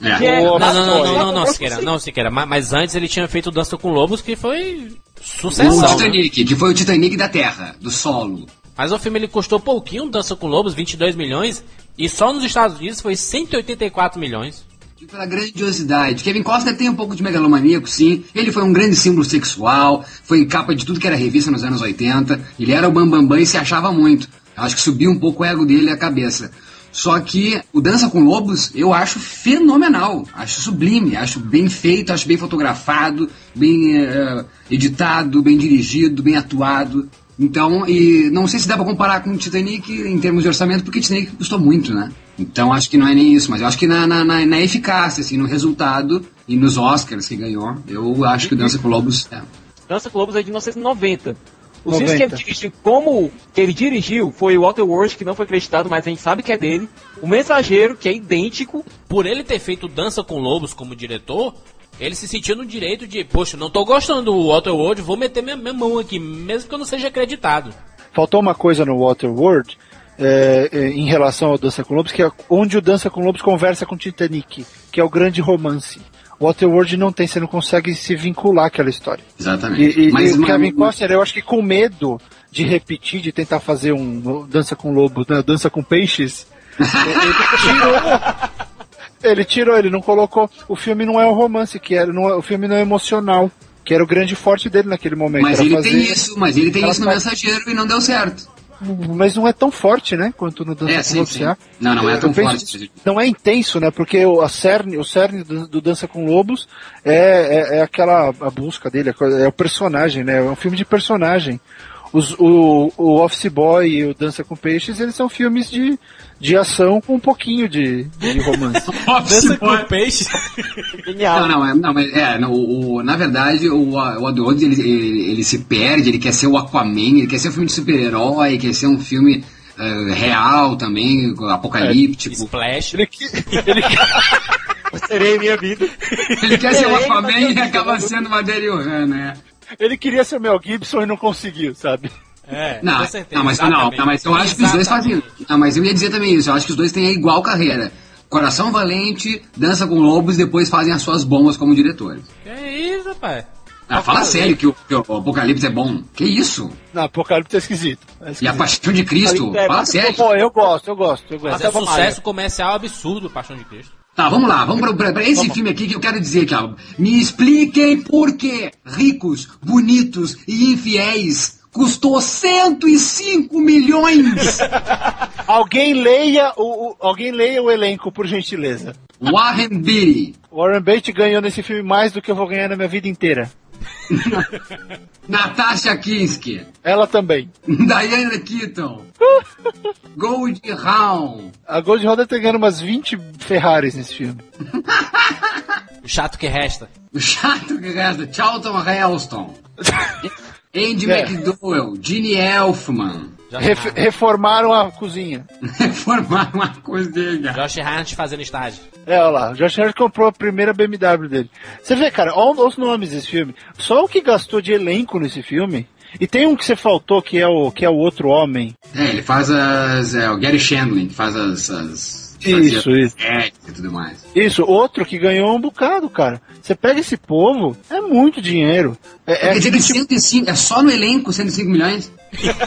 É. Que é- Não, não, não, não, não, não, Siqueira, não, Siqueira. ma- Mas antes ele tinha feito Dança com Lobos, que foi O sucessão. né? Titanic, que foi o Titanic da Terra, do solo. Mas o filme ele custou pouquinho, Dança com Lobos, 22 milhões, e só nos Estados Unidos foi 184 milhões. E pela grandiosidade. Kevin Costner tem um pouco de megalomaníaco, sim. Ele foi um grande símbolo sexual, foi capa de tudo que era revista nos anos 80. Ele era o bambambam bam, bam e se achava muito. Acho que subiu um pouco o ego dele a cabeça. Só que o Dança com Lobos eu acho fenomenal, acho sublime, acho bem feito, acho bem fotografado, bem eh, editado, bem dirigido, bem atuado. Então, e não sei se dá pra comparar com o Titanic em termos de orçamento, porque o Titanic custou muito, né? Então acho que não é nem isso, mas eu acho que na, na, na, na eficácia, assim, no resultado e nos Oscars que ganhou, eu acho que o Dança com Lobos é. Dança com Lobos é de 1990. Os 90. filmes que ele dirigiu, como ele dirigiu, foi o Waterworld, que não foi acreditado, mas a gente sabe que é dele. O Mensageiro, que é idêntico. Por ele ter feito Dança com Lobos como diretor, ele se sentiu no direito de, poxa, não tô gostando do Waterworld, vou meter minha, minha mão aqui, mesmo que eu não seja acreditado. Faltou uma coisa no Waterworld é, é, em relação ao Dança com Lobos, que é onde o Dança com Lobos conversa com o Titanic, que é o grande romance. Waterworld não tem, você não consegue se vincular àquela história. Exatamente. E, e, mas e o uma- Kevin Costner, eu acho que com medo de repetir, de tentar fazer um Dança com Lobos, né, Dança com Peixes, *laughs* ele tirou. Ele tirou, ele não colocou. O filme não é o romance, que era, não é- o filme não é emocional, que era o grande forte dele naquele momento. mas ele fazer- tem isso, mas ele tem Ela isso no faz- Mensageiro e não deu certo. mas não é tão forte, né? Quanto no Dança É, com sim, Lobos. Não, não é tão forte. Não é intenso, né? Porque o, cerne, o cerne do, do Dança com Lobos é, é, é aquela a busca dele, coisa- é o personagem, né? É um filme de personagem. Os, o, o Office Boy e o Dança com Peixes, eles são filmes de, de ação com um pouquinho de, de romance. *laughs* Dança com peixe. *laughs* Genial. Não, não, é, não, mas é, não, o, o- na verdade, o, o Oddworld, ele, ele, ele se perde, ele quer ser o Aquaman, ele quer ser um filme de super-herói, quer ser um filme eh, real também, apocalíptico. Splash. ele, que- ele, *laughs* Serei minha vida. Ele quer ser o Aquaman e acaba sendo uma Derion, né? Ele queria ser o Mel Gibson e não conseguiu, sabe? É, Não, com certeza. não, mas, não, exatamente. não, mas eu acho que os dois Exatamente. fazem. Não, mas eu ia dizer também isso, eu acho que os dois têm a igual carreira. Coração Valente, Dança com Lobos, depois fazem as suas bombas como diretores. Que isso, rapaz? Ah, fala sério que o, que o Apocalipse é bom. Que isso? Não, Apocalipse é esquisito. É E a esquisito. Paixão de Cristo? É, Fala mas- sério. Pô, eu gosto, eu gosto, eu Mas gosto. é Até sucesso comercial absurdo, Paixão de Cristo. Tá, vamos lá, vamos pra esse filme aqui que eu quero dizer aqui, ó. Me expliquem por que ricos, bonitos e infiéis custou 105 milhões. *laughs* Alguém leia o, o- alguém leia o elenco, por gentileza. Warren Beatty, Warren Beatty ganhou nesse filme mais do que eu vou ganhar na minha vida inteira. *laughs* Natasha Kinski, Ela também. *laughs* Diana Keaton, *laughs* Gold Hawn, A Gold Roda tá ganhando umas 20 Ferraris nesse filme. O chato que resta. o chato que resta, Charlton Heston, Andy É. McDowell, Gene Elfman, Ref- Hart- reformaram a cozinha. *laughs* formaram uma cozinha. Josh Hart fazendo estágio. É, olha lá, o Josh Harris comprou a primeira BMW dele. Você vê, cara, olha os nomes desse filme. Só o que gastou de elenco nesse filme. E tem um que você faltou, que é o, que é o outro homem. É, ele faz as. É, o Gary Shandling, que faz as. as Isso, isso. e tudo mais. Isso, outro que ganhou um bocado, cara. Você pega esse povo, é muito dinheiro. É, é Quer dizer que aquele tipo- 105, é só no elenco 105 milhões?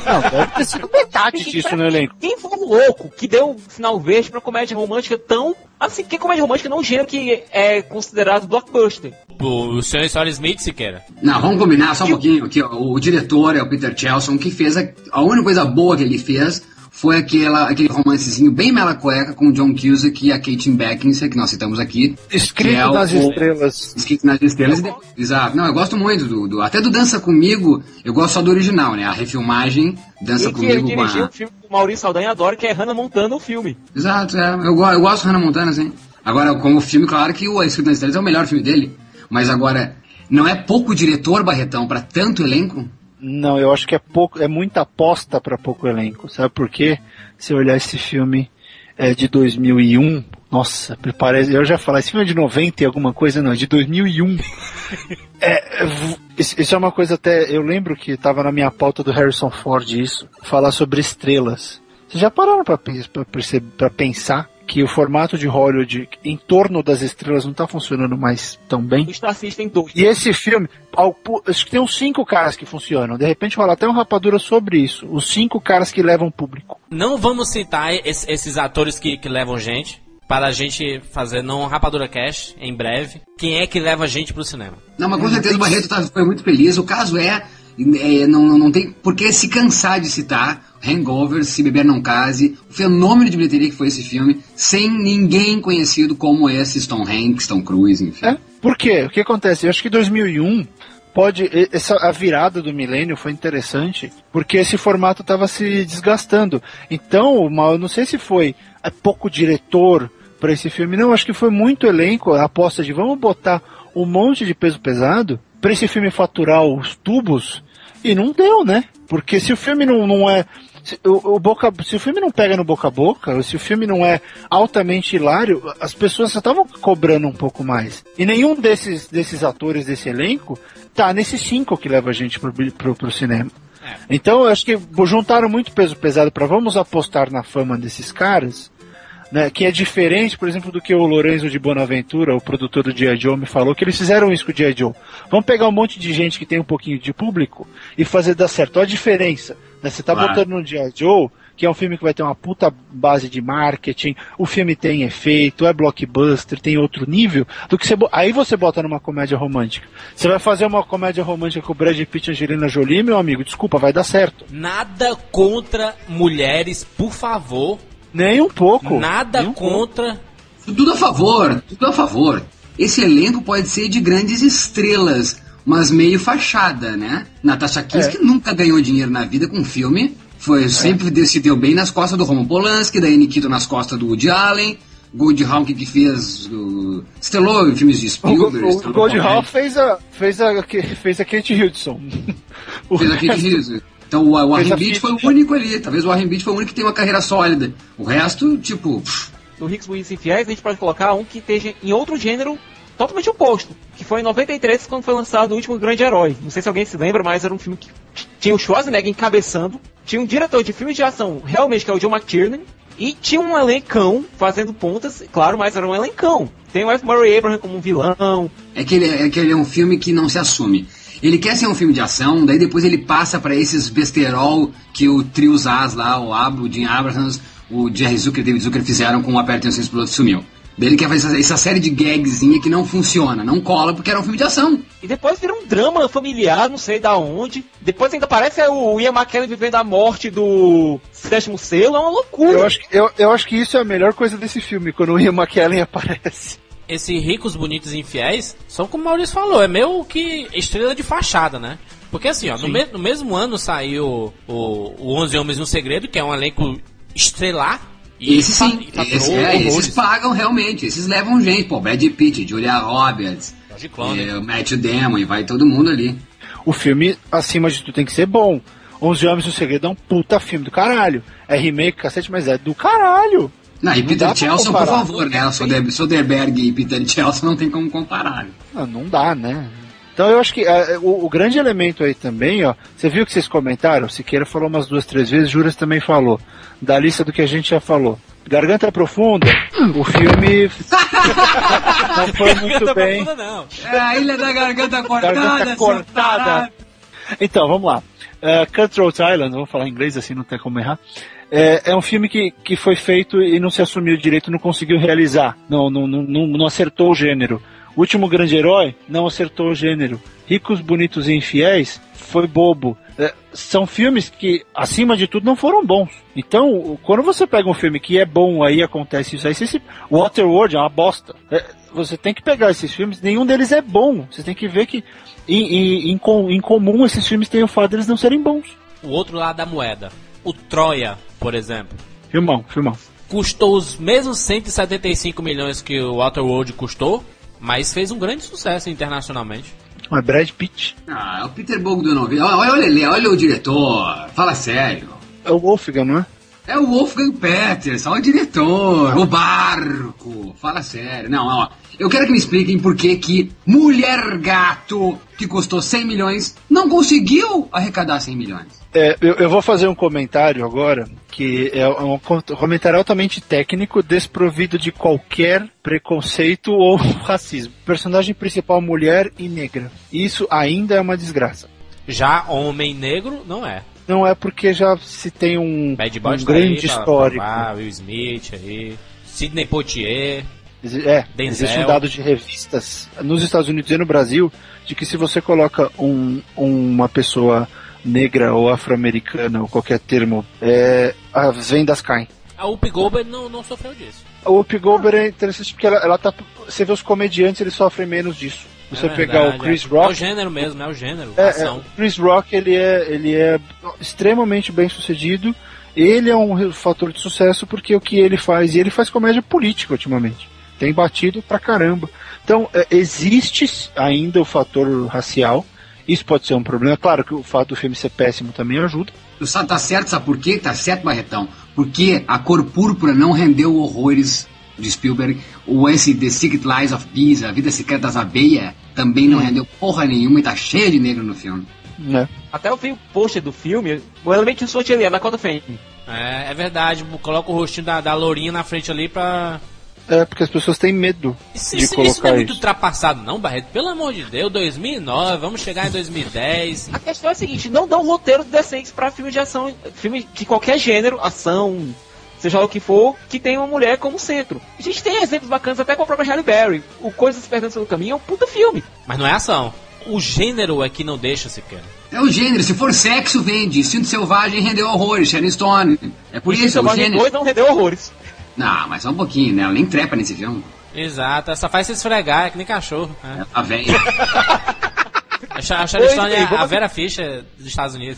Não, deve ter sido metade disso no elenco. Quem foi o louco que deu um final verde pra comédia romântica tão. Assim, que comédia romântica não é gênero que é considerado blockbuster. O, o Sr. Story Smith, Siqueira. Não, vamos combinar só um pouquinho. Que o, o diretor é o Peter Chelson, que fez a, a única coisa boa que ele fez foi aquela, aquele romancezinho bem mela cueca com o John Cusack e a Kate Beckinsale, que nós citamos aqui. Escrito que é o- nas o- estrelas. Escrito nas estrelas. e depois- Exato. Não, eu gosto muito do, do- Até do Dança Comigo, eu gosto só do original, né? A refilmagem Dança e que Comigo com dirigiu a... um filme que o Maurício Saldanha adora, que é Hannah Montana, o filme. Exato, é. Eu, eu gosto do Hannah Montana, sim. Agora, como filme, claro que o Escrito nas Estrelas é o melhor filme dele. Mas agora, não é pouco diretor, Barretão, pra tanto elenco? Não, eu acho que é pouco, é muita aposta pra pouco elenco. Sabe por quê? Se eu olhar esse filme é de 2001, nossa, parece, eu já falar, esse filme é de 90 e alguma coisa, não, é de 2001. *laughs* É, é, isso, é uma coisa até, eu lembro que estava na minha pauta do Harrison Ford isso, falar sobre estrelas. Vocês já pararam pra pensar que o formato de Hollywood em torno das estrelas não tá funcionando mais tão bem? O Star System 2. E esse filme, ao acho que tem uns cinco caras que funcionam. De repente rola até uma rapadura sobre isso. Os cinco caras que levam público. Não vamos citar es- esses atores que, que levam gente. Para a gente fazer não Rapadura Cash em breve. Quem é que leva gente pro cinema? Não, mas com certeza o Barreto tá, foi muito feliz. O caso é, é, não, não, tem por que se cansar de citar Hangover, Se Beber Não Case, o fenômeno de bilheteria que foi esse filme, sem ninguém conhecido como esse Tom Hanks, Tom Cruise, enfim. É? Por quê? O que acontece? Eu acho que 2001 pode essa a virada do milênio foi interessante porque esse formato estava se desgastando. Então, eu não sei se foi é, pouco diretor para esse filme, não. Acho que foi muito elenco. A aposta de vamos botar um monte de peso pesado para esse filme faturar os tubos e não deu, né? Porque se o filme não, não é se o, o boca, se o filme não pega no boca a boca, se o filme não é altamente hilário, as pessoas só estavam cobrando um pouco mais. E nenhum desses, desses atores desse elenco tá nesses cinco que leva a gente pro, pro, pro cinema. Então eu acho que juntaram muito peso pesado para vamos apostar na fama desses caras, né, que é diferente, por exemplo, do que o Lorenzo de Bonaventura, o produtor do G.I. Joe, me falou, que eles fizeram isso com o G.I. Joe. Vamos pegar um monte de gente que tem um pouquinho de público e fazer dar certo. Olha a diferença. Né? Você tá Claro. botando no G.I. Joe, que é um filme que vai ter uma puta base de marketing, o filme tem efeito, é blockbuster, tem outro nível, do que você. Aí você bota numa comédia romântica. Você vai fazer uma comédia romântica com o Brad Pitt e Angelina Jolie, meu amigo, desculpa, vai dar certo. Nada contra mulheres, por favor. Nem um pouco. Nada um pouco. contra. Tudo a favor, tudo a favor. Esse elenco pode ser de grandes estrelas, mas meio fachada, né? Natasha Kinski É. nunca ganhou dinheiro na vida com filme. Foi, sempre decidiu bem nas costas do Roman Polanski, da Keaton nas costas do Woody Allen. Gold Hawn que fez. Uh, estrelou em filmes de O, Spielberg. o, estrelou o Gold. Hall fez a, fez a, que- fez a Kate Hudson. O Fez aquele resto- riso. Então o, o Fez a Warren Beach foi o único ali. Talvez o Beach foi o único que tem uma carreira sólida. O resto, tipo. pff, No Bonitos e Infiéis, a gente pode colocar um que esteja em outro gênero totalmente oposto. Que foi em 93, quando foi lançado o último grande herói. Não sei se alguém se lembra, mas era um filme que tinha o Schwarzenegger encabeçando. Tinha um diretor de filmes de ação, realmente, que é o John McTiernan. E tinha um elencão fazendo pontas, claro, mas era um elencão. Tem o F. Murray Abraham como um vilão. É que, ele, é que ele é um filme que não se assume. Ele quer ser um filme de ação, daí depois ele passa pra esses besterol que o trio Zaz lá, o Abro, o Jim Abrahams, o Jerry Zucker e o David Zucker fizeram com o Apertem os Seis Pilotos sumiu. Daí ele quer fazer essa, essa série de gagzinha que não funciona, não cola, porque era um filme de ação. E depois vira um drama familiar, não sei da onde. Depois ainda parece o Ian McKellen vivendo a morte do sétimo selo, é uma loucura. Eu acho, que- eu, eu acho que isso é a melhor coisa desse filme, quando o Ian McKellen *laughs* aparece. Esses ricos, bonitos e infiéis são como o Maurício falou, é meio que estrela de fachada, né? Porque assim, ó, no, me- no mesmo ano saiu o, o 11 Homens e um Segredo, que é um elenco estrelar. E Esse sim, e esse, é, esses pagam realmente, esses levam gente, pô, Brad Pitt, Julia Roberts, George Clooney. eh, Matt Damon, e vai todo mundo ali. O filme, acima de tudo, tem que ser bom. 11 Homens e o Segredo é um puta filme do caralho. É remake, cacete, mas é do caralho. Não, e Não Peter Chelson, por favor, né? Soder- Soderbergh e Peter Chelson não tem como comparar. né? Não, não dá, né? Então eu acho que é, o, o grande elemento aí também, ó, você viu que vocês comentaram? Siqueira falou umas duas, três vezes, Juras também falou. Da lista do que a gente já falou. Garganta Profunda, o filme *laughs* não foi muito Garganta bem. profunda, não. É a Ilha da Garganta Cortada, Garganta cortada. tarado. Então, vamos lá. Uh, Cutthroat Island, vamos falar em inglês assim, não tem como errar. É, é um filme que, que foi feito e não se assumiu direito, não conseguiu realizar. Não, não, não, não, acertou o gênero. O último grande herói não acertou o gênero. Ricos, Bonitos e Infiéis foi bobo. É, são filmes que, acima de tudo, não foram bons. Então, quando você pega um filme que é bom, aí acontece isso aí. Esse Waterworld é uma bosta. É, você tem que pegar esses filmes, nenhum deles é bom. Você tem que ver que, em, em, em, em comum, esses filmes têm o fato deles não serem bons. O outro lado da moeda. O Troia, por exemplo. Filmão, filmão. Custou os mesmos 175 milhões que o Waterworld custou, mas fez um grande sucesso internacionalmente. Mas Brad Pitt. Ah, é o Peter Bogdanovich. Olha, olha ele, olha o diretor. Fala sério. É o Wolfgang, não é? É o Wolfgang Peters, olha o diretor, o barco. Fala sério. Não, ó. Eu quero que me expliquem por que que Mulher Gato, que custou 100 milhões, não conseguiu arrecadar 100 milhões. É, eu, eu vou fazer um comentário agora, que é um co- comentário altamente técnico, desprovido de qualquer preconceito ou *laughs* racismo. Personagem principal mulher e negra. Isso ainda é uma desgraça. Já Homem Negro, não é. Não é porque já se tem um, um tá grande pra histórico. provar, Will Smith aí, Sidney Poitier. É, Denzel. existe um dado de revistas nos Estados Unidos e no Brasil de que se você coloca um, uma pessoa negra ou afro-americana ou qualquer termo, é, as vendas caem. A Whoopi Goldberg não, não sofreu disso. A Whoopi Goldberg é interessante porque ela, ela tá. Você vê os comediantes, eles sofrem menos disso. Você É pegar o Chris é. É o Rock. gênero mesmo, é o gênero. É, é, ação. o Chris Rock ele é, ele é extremamente bem sucedido. Ele é um fator de sucesso porque o que ele faz, e ele faz comédia política ultimamente. Tem batido pra caramba. Então, é, existe ainda o fator racial. Isso pode ser um problema. Claro que o fato do filme ser péssimo também ajuda. Tu sabe, tá certo, sabe por quê? Tá certo, Barretão. Porque a cor púrpura não rendeu horrores de Spielberg. O esse The Secret Lies of Bees, A Vida Secreta das Abelhas, também não rendeu porra nenhuma e tá cheio de negro no filme. Né? Até eu vi o pôster do filme, o elemento de sorte ali, é Dakota Fanning. É, é verdade, coloca o rostinho da, da lourinha na frente ali pra, É, porque as pessoas têm medo Isso, de isso- isso não colocar é isso. muito ultrapassado, não, Barreto? Pelo amor de Deus, 2009, vamos chegar em 2010. A questão é a seguinte, não dão roteiros decentes pra filme de ação, filme de qualquer gênero, ação, seja lá o que for, que tem uma mulher como centro. A gente tem exemplos bacanas até com a própria Halle Berry. O Coisas Perdendo Pelo Caminho é um puta filme. Mas não é ação. O gênero é que não deixa sequer. É o gênero, se for sexo, vende. Instinto Selvagem rendeu horrores, Sharon Stone. É por E isso, é o Selvagem gênero. 2 não rendeu horrores. Não, mas só um pouquinho, né? Ela nem trepa nesse filme. Exato, essa faz se esfregar, é que nem cachorro. né? Ela tá velha. *laughs* A Sha- a Sharon Stone é a Vera Fischer dos Estados Unidos.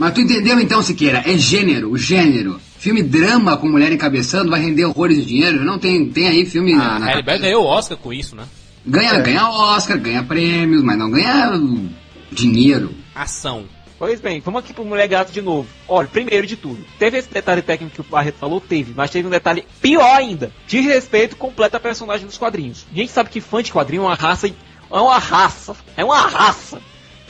Mas tu entendeu então, Siqueira? É gênero, o gênero. Filme drama com mulher encabeçando vai render horrores de dinheiro? Não tem, tem aí filme na, A na Halle Berry cabeça. ganhou o Oscar com isso, né? Ganha, ganha Oscar, ganha prêmios, mas não ganha dinheiro. Ação. Pois bem, vamos aqui pro Mulher Gato de novo. Olha, primeiro de tudo, teve esse detalhe técnico que o Barreto falou? Teve, mas teve um detalhe pior ainda. De respeito completo à personagem dos quadrinhos. A gente sabe que fã de quadrinho é uma raça. É uma raça. É uma raça.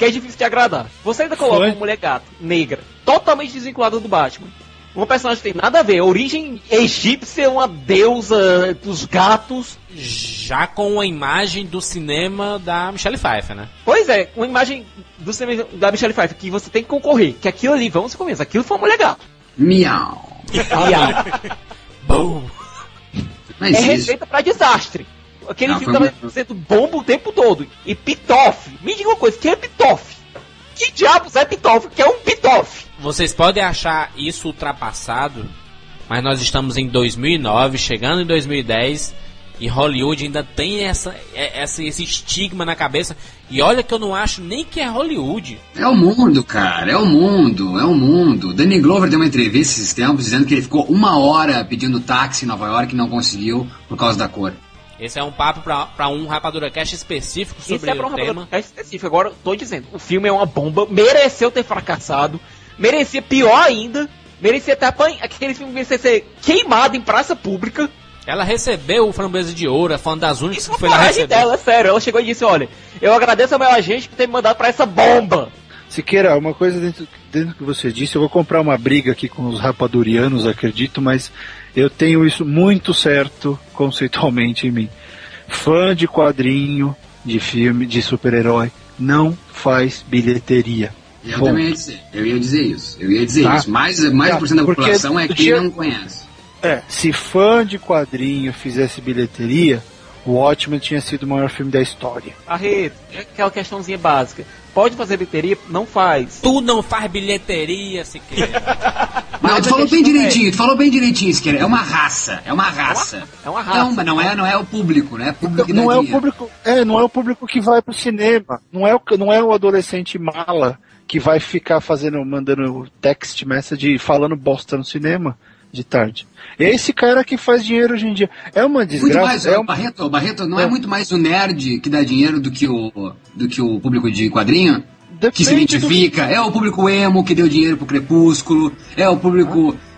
Que é difícil de agradar. Você ainda coloca Fã? uma mulher gato, negra, totalmente desvinculada do Batman. Uma personagem que tem nada a ver, origem egípcia, uma deusa dos gatos. Já com a imagem do cinema da Michelle Pfeiffer, né? Pois é, uma imagem do cinema da Michelle Pfeiffer que você tem que concorrer. Que aquilo ali, vamos começar, aquilo foi uma mulher gato. Miau. *laughs* Bom. Não é existe. receita pra desastre. Aquele Não, filme tava muito- sendo bomba o tempo todo. E Pitoff. Me diga uma coisa, que é Pitoff? Que diabos é Pitoff? Que é um Pitoff? Vocês podem achar isso ultrapassado, mas nós estamos em 2009, chegando em 2010, e Hollywood ainda tem essa, é- essa- esse estigma na cabeça. E olha que eu não acho nem que é Hollywood. É o mundo, cara, é o mundo, é o mundo. Danny Glover deu uma entrevista esses tempos dizendo que ele ficou uma hora pedindo táxi em Nova York e não conseguiu por causa da cor. Esse é um papo pra, pra um Rapadura Cast específico sobre é pra um o tema. é específico. Agora, tô dizendo, o filme é uma bomba, mereceu ter fracassado, merecia pior ainda, merecia ter apanha... aquele filme merecia ser queimado em praça pública. Ela recebeu o Framboesa de Ouro, é foi uma das únicas Isso que foi foi lá receber. dela, é sério. Ela chegou e disse, olha, eu agradeço a maior agente por ter me mandado pra essa bomba. Siqueira, uma coisa dentro, dentro do que você disse, eu vou comprar uma briga aqui com os rapadurianos, acredito, mas eu tenho isso muito certo conceitualmente em mim. Fã de quadrinho, de filme, de super-herói, não faz bilheteria. Eu Bom. também ia dizer, eu ia dizer isso, eu ia dizer Tá. isso. Mais, mais Tá, por cento da porque população é quem dia- não conhece. É, se fã de quadrinho fizesse bilheteria, o Watchmen tinha sido o maior filme da história. Arreto, é aquela questãozinha básica. Pode fazer bilheteria? Não faz. Tu não faz bilheteria, Siqueira. *laughs* Não, Mas tu falou bem direitinho, tu falou bem direitinho, Siqueira. É uma raça, é uma raça. É uma raça. Não, mas não é, não é o público, né? É público Não dá é o público, é, não é o público que vai pro cinema. Não é o, não é o adolescente mala que vai ficar fazendo, mandando text message falando bosta no cinema de tarde. É esse cara que faz dinheiro hoje em dia. É uma Muito desgraça. mais, é o Barreto, o Barreto não é. É. muito mais o nerd que dá dinheiro do que o, do que o público de quadrinho? Que se Depende do- identifica, é o público emo que deu dinheiro pro Crepúsculo, é o público ah,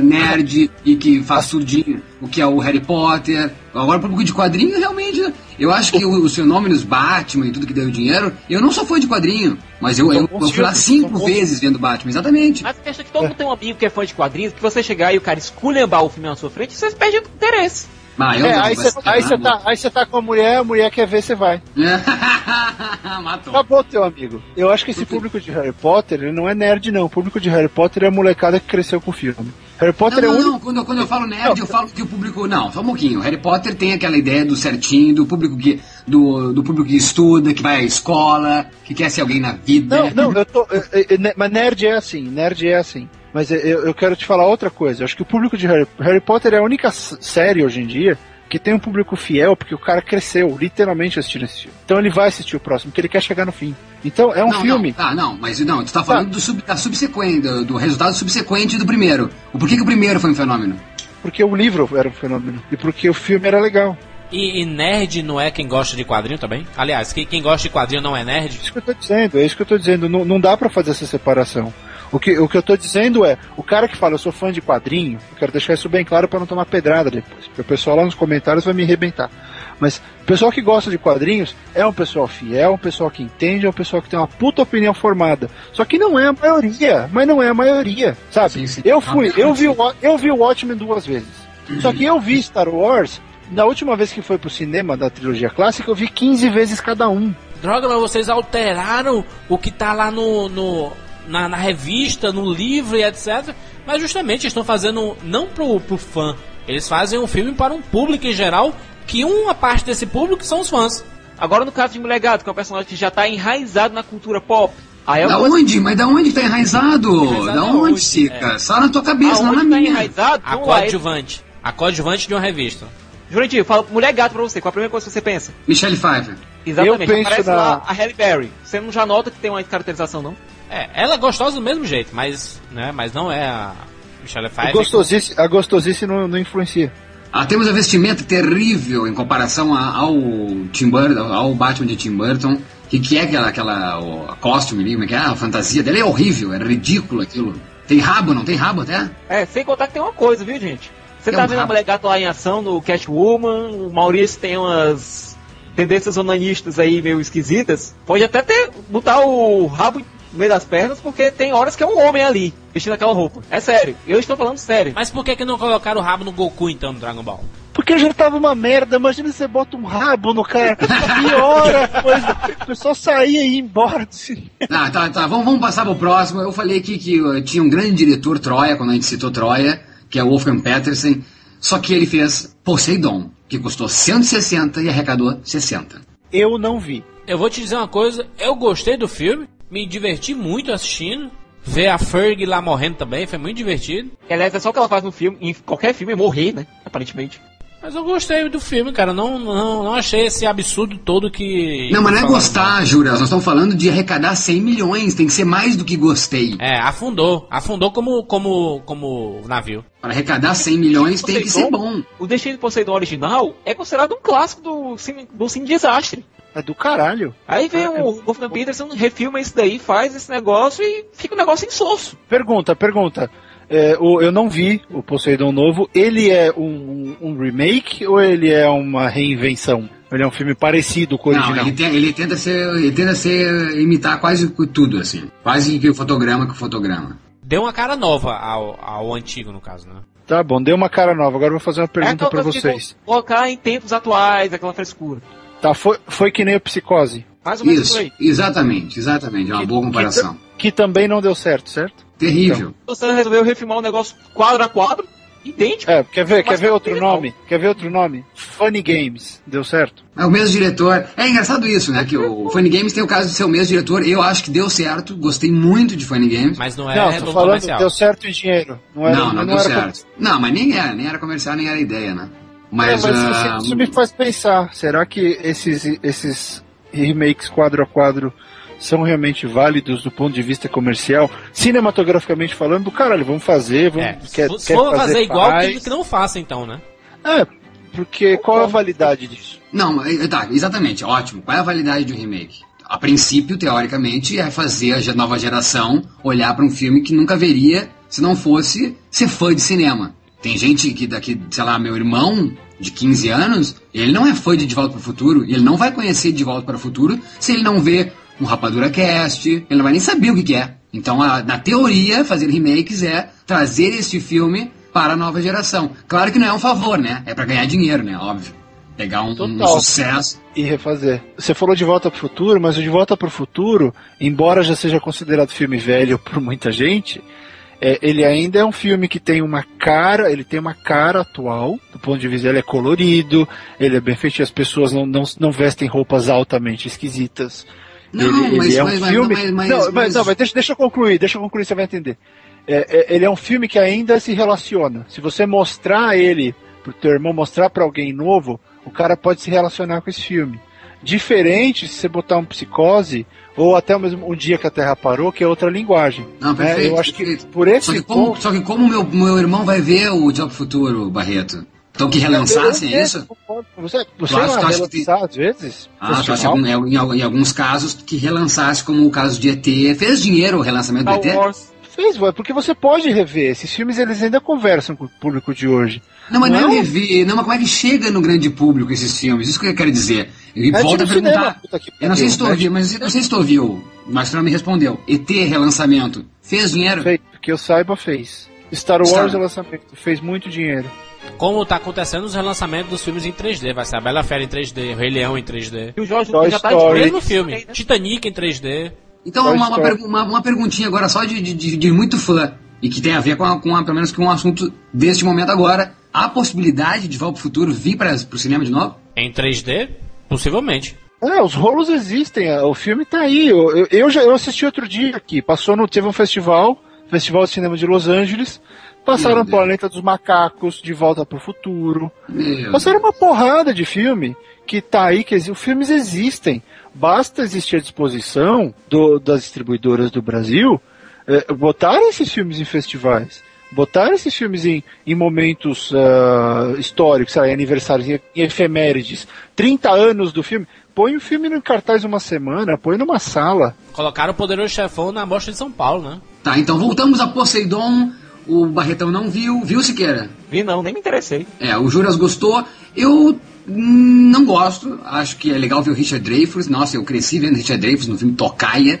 nerd e que faz tudo de, o que é o Harry Potter. Agora o público de quadrinho realmente, né? eu acho que o- os fenômenos Batman e tudo que deu dinheiro, eu não sou fã de quadrinho, mas eu, eu, eu fui lá cinco vezes vendo Batman, exatamente. Mas a questão é que todo mundo tem um amigo que é fã de quadrinhos, que você chegar e o cara esculhambar o filme na sua frente, você perde o interesse. Ah, É, não, aí você tá, aí você tá com a mulher, a mulher quer ver, você vai. *laughs* Matou. Acabou teu amigo. Eu acho que esse público de Harry Potter, ele não é nerd não. O público de Harry Potter é a molecada que cresceu com o filme. Harry Potter Não, é o não, único não. Quando, eu- quando eu falo nerd, eu falo que o público. Não, só um pouquinho. Harry Potter tem aquela ideia do certinho, do público que. Do, do público que estuda, que vai à escola, que quer ser alguém na vida. Não, não, eu tô. mas nerd é assim, nerd é assim. Mas eu, eu quero te falar outra coisa. Eu acho que o público de Harry, Harry Potter é a única série hoje em dia que tem um público fiel, porque o cara cresceu literalmente assistindo esse filme. Então ele vai assistir o próximo, porque ele quer chegar no fim. Então é um não, filme. Não, tá, não, mas não, tu tá falando do, sub, da subsequente, do, do resultado subsequente do primeiro. O porquê que o primeiro foi um fenômeno? Porque o livro era um fenômeno. E porque o filme era legal. E, e nerd não é quem gosta de quadrinho também? Aliás, quem, quem gosta de quadrinho não é nerd? É isso que eu tô dizendo, é isso que eu tô dizendo. Não, não dá pra fazer essa separação. O que, o que eu tô dizendo é, o cara que fala, eu sou fã de quadrinho, eu quero deixar isso bem claro pra não tomar pedrada depois, porque o pessoal lá nos comentários vai me arrebentar. Mas o pessoal que gosta de quadrinhos é um pessoal fiel, um pessoal que entende, é um pessoal que tem uma puta opinião formada. Só que não é a maioria, mas não é a maioria, sabe? Sim, sim. Eu fui, eu vi, o, eu vi o Watchmen duas vezes. Só que eu vi Star Wars na última vez que foi pro cinema da trilogia clássica, eu vi 15 vezes cada um. Droga, mas vocês alteraram o que tá lá no, no na, na revista, no livro e etc. Mas justamente eles estão fazendo não pro, pro fã, eles fazem um filme para um público em geral, que uma parte desse público são os fãs. Agora no caso de Mulher Gato, que é um personagem que já tá enraizado na cultura pop. Aí é Da coisa- onde? Mas da onde tá enraizado? Enraizado da onde? Sica? É. Só na tua cabeça, não na tá minha. enraizado? A coadjuvante. A coadjuvante de uma revista. Jurandir, fala Mulher Gato pra você, qual a primeira coisa que você pensa? Michelle Pfeiffer. Exatamente, Eu penso aparece na- lá a Halle Berry. Você não já nota que tem uma caracterização, não? É, ela é gostosa do mesmo jeito, mas, né, mas não é a Michelle A Pfeiffer. gostosice, a gostosice não, não influencia. Ah, temos a vestimenta terrível em comparação a- ao Tim Burton, ao Batman de Tim Burton. Que que é aquela, aquela o costume ali, como é que é? A fantasia dele é horrível, é ridículo aquilo. Tem rabo, não tem rabo até? É, sem contar que tem uma coisa, viu, gente? Você Tem tá um vendo a rabo. Mulher Gato lá em ação no Catwoman, o Maurício tem umas tendências onanistas aí meio esquisitas. Pode até ter, botar o rabo no meio das pernas, porque tem horas que é um homem ali, vestindo aquela roupa. É sério, eu estou falando sério. Mas por que, que não colocaram o rabo no Goku então no Dragon Ball? Porque já tava uma merda, imagina você bota um rabo no cara, piora a coisa. O pessoal saía e ia embora do cinema. Ah, tá, tá. Vamos, vamos passar pro próximo. Eu falei aqui que uh, tinha um grande diretor Troia, quando a gente citou Troia, que é o Wolfgang Petersen. Só que ele fez Poseidon, que custou 160 e arrecadou 60. Eu não vi. Eu vou te dizer uma coisa, eu gostei do filme, me diverti muito assistindo. Ver a Ferg lá morrendo também, foi muito divertido. Que, aliás, é só o que ela faz no filme, em qualquer filme é morrer, né? Aparentemente. Mas eu gostei do filme, cara. Não, não, não achei esse absurdo todo que. Não, mas não é gostar, Júlia. Nós estamos falando de arrecadar 100 milhões. Tem que ser mais do que gostei. É, afundou. Afundou como, como, como navio. Para arrecadar 100 milhões tem que ser bom. O Destino de Poseidon original é considerado um clássico do cine, do cine desastre. É do caralho. Aí vem o Wolfgang Peterson, refilma isso daí, faz esse negócio e fica um negócio insosso. Pergunta, pergunta. É, o- eu não vi o Poseidon novo. Ele é um, um remake ou ele é uma reinvenção? Ele é um filme parecido com o Não, original? ele, te- ele tenta ser, ele tenta ser imitar quase tudo assim, quase que o fotograma que o fotograma. Deu uma cara nova ao, ao antigo, no caso, né? Tá bom, deu uma cara nova. Agora eu vou fazer uma pergunta aquela pra coisa de vocês. Colocar em tempos atuais, aquela frescura. Tá, foi, foi que nem o Psicose. Mais ou menos Isso, aí. exatamente, exatamente, é uma boa comparação. Que também não deu certo, certo? Terrível. Você resolveu refilmar um negócio quadro a quadro, idêntico. É, quer ver, quer ver outro legal. nome? Quer ver outro nome? Funny Games. Deu certo? É o mesmo diretor. É engraçado isso, né? Que o Funny Games tem o caso de ser o mesmo diretor. Eu acho que deu certo. Gostei muito de Funny Games. Mas não é não, tô falando, comercial. deu certo em dinheiro. Não, era, não, não, deu era certo. Não, mas nem era, nem era comercial, nem era ideia, né? Mas, Mas, mas ah, isso, me faz pensar, será que esses, esses remakes quadro a quadro são realmente válidos do ponto de vista comercial? Cinematograficamente falando, do caralho, vamos fazer, vamos, É, quer, se quer for fazer, igual, faz. que, não faça então, né? É, porque qual a validade disso? Não, mas- tá, exatamente, ótimo. Qual é a validade de um remake? A princípio, teoricamente, é fazer a nova geração olhar para um filme que nunca veria se não fosse ser fã de cinema. Tem gente que daqui, sei lá, meu irmão de 15 anos, ele não é fã de De Volta para o Futuro, e ele não vai conhecer De Volta para o Futuro se ele não vê um Rapadura Cast, ele não vai nem saber o que, que é. Então, a- na teoria, fazer remakes é trazer este filme para a nova geração. Claro que não é um favor, né? É para ganhar dinheiro, né? Óbvio. Pegar um, um sucesso. E refazer. Você falou de Volta pro Futuro, mas o De Volta pro Futuro, embora já seja considerado filme velho por muita gente, é, ele ainda é um filme que tem uma cara, ele tem uma cara atual, do ponto de vista, ele é colorido, ele é bem feito, as pessoas não, não, não vestem roupas altamente esquisitas. Não, ele, mas, ele é um mas, mas- filme. mas- mas- não, mas, mas- não, mas deixa, deixa eu concluir, deixa eu concluir, você vai entender. É, é, ele é um filme que ainda se relaciona. Se você mostrar ele pro teu irmão, mostrar pra alguém novo, o cara pode se relacionar com esse filme. Diferente se você botar um psicose, ou até mesmo um dia que a Terra parou, que é outra linguagem. Não, né? perfeito, Eu acho que perfeito. por Só esse que como, ponto. só que como meu, meu irmão vai ver o Job Futuro, Barreto? Então que relançassem Eu- eu- isso? Você, você acha- vai tu acha que relançar às vezes? Ah, que em, em- em alguns casos que relançasse, como o caso de ET. Fez dinheiro o relançamento do Star ET? Wars. Fez, porque você pode rever. Esses filmes eles ainda conversam com o público de hoje. Não, mas não, Não. é rever. Não, mas como é que chega no grande público esses filmes? Isso que eu quero dizer. E É volta a tipo perguntar. cinema, eu não sei se tu ouviu, mas não sei se tu ouviu. Mas tu não me respondeu. ET relançamento. Fez dinheiro? Fez, que eu saiba, fez. Star Star- Wars é lançamento, fez muito dinheiro. Como tá acontecendo os relançamentos dos filmes em 3D. Vai ser a Bela Fera em 3D, o Rei Leão em 3D. E o Jorge Toy já tá Story. de Mesmo filme. Titanic em 3D. Então, uma, uma, pergu- uma- uma perguntinha agora só de, de, de- muito fã, e que tem a ver com, a- com a- pelo menos com um assunto deste momento agora. Há possibilidade de Volta pro Futuro vir para o cinema de novo? Em 3D? Possivelmente. É, os rolos existem, é, o filme tá aí. Eu, eu, eu já eu assisti outro dia aqui, passou no. Teve um festival, Festival de Cinema de Los Angeles. Passaram Deus. Planeta dos Macacos, De Volta pro Futuro. Meu Passaram uma porrada de filme que tá aí, que os filmes existem. Basta existir a disposição do- das distribuidoras do Brasil eh, botarem esses filmes em festivais. Botar esses filmes em, em momentos ah, históricos, sei lá, em aniversários, em, em efemérides. 30 anos do filme. Põe o filme no cartaz uma semana, põe numa sala. Colocaram o Poderoso Chefão na Mostra de São Paulo, né? Tá, então voltamos a Poseidon. O Barretão não viu. Viu, Siqueira? Vi não, nem me interessei. É, o Juras gostou. Eu não gosto. Acho que é legal ver o Richard Dreyfuss. Nossa, eu cresci vendo Richard Dreyfuss no filme Tocaia.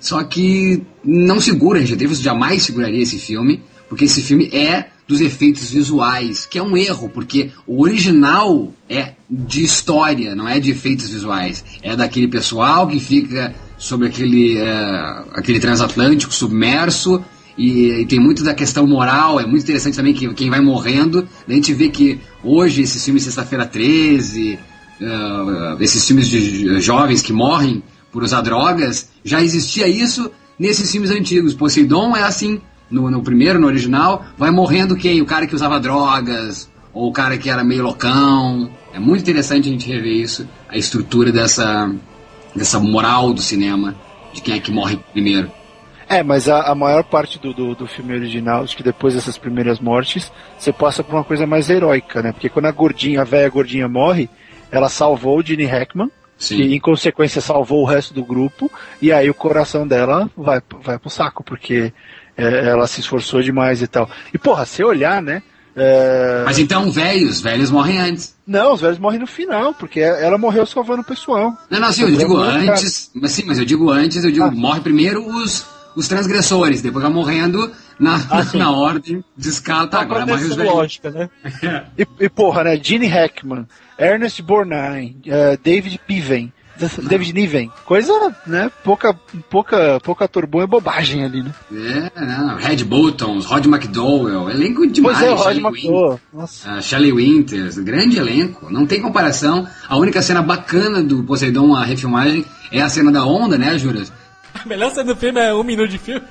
Só que não segura, Richard Dreyfuss jamais seguraria esse filme, porque esse filme é dos efeitos visuais, que é um erro, porque o original é de história, não é de efeitos visuais. É daquele pessoal que fica sobre aquele, é, aquele transatlântico submerso e, e tem muito da questão moral, é muito interessante também que quem vai morrendo. A gente vê que hoje esses filmes Sexta-feira 13, eh, esses filmes de jovens que morrem por usar drogas, já existia isso nesses filmes antigos. Poseidon é assim, no, no primeiro, no original, vai morrendo quem? O cara que usava drogas, ou o cara que era meio loucão. É muito interessante a gente rever isso, a estrutura dessa, dessa moral do cinema, de quem é que morre primeiro. É, mas a, a maior parte do, do, do filme original, acho que depois dessas primeiras mortes, você passa por uma coisa mais heróica, né? Porque quando a gordinha, a velha gordinha morre, ela salvou o Gene Hackman, Sim. que em consequência salvou o resto do grupo, e aí o coração dela vai, vai pro saco, porque é, ela se esforçou demais e tal. E porra, se olhar, né? é, Mas então, velhos, velhos morrem antes. Não, os velhos morrem no final, porque ela morreu salvando o pessoal. Não, não, sim, eu digo antes, mas sim, mas eu digo antes, eu digo, Ah. morre primeiro os, os transgressores, depois vai morrendo na, Ah, na ordem de escala, tá, agora morre os velhos. lógica, né? E, e, porra, né? Gene Hackman, Ernest Borgnine, eh, David Piven, David Niven. Coisa, né? Pouca, pouca, pouca ator bom é bobagem ali, né? É, não, Red Buttons, Rod McDowell, elenco demais. pois é, o Rod Shelley McDowell. Nossa. Ah, Shelley Winters, grande elenco, não tem comparação. A única cena bacana do Poseidon, a refilmagem, é a cena da onda, né, Juras? A *laughs* melhor cena do filme é um minuto de filme.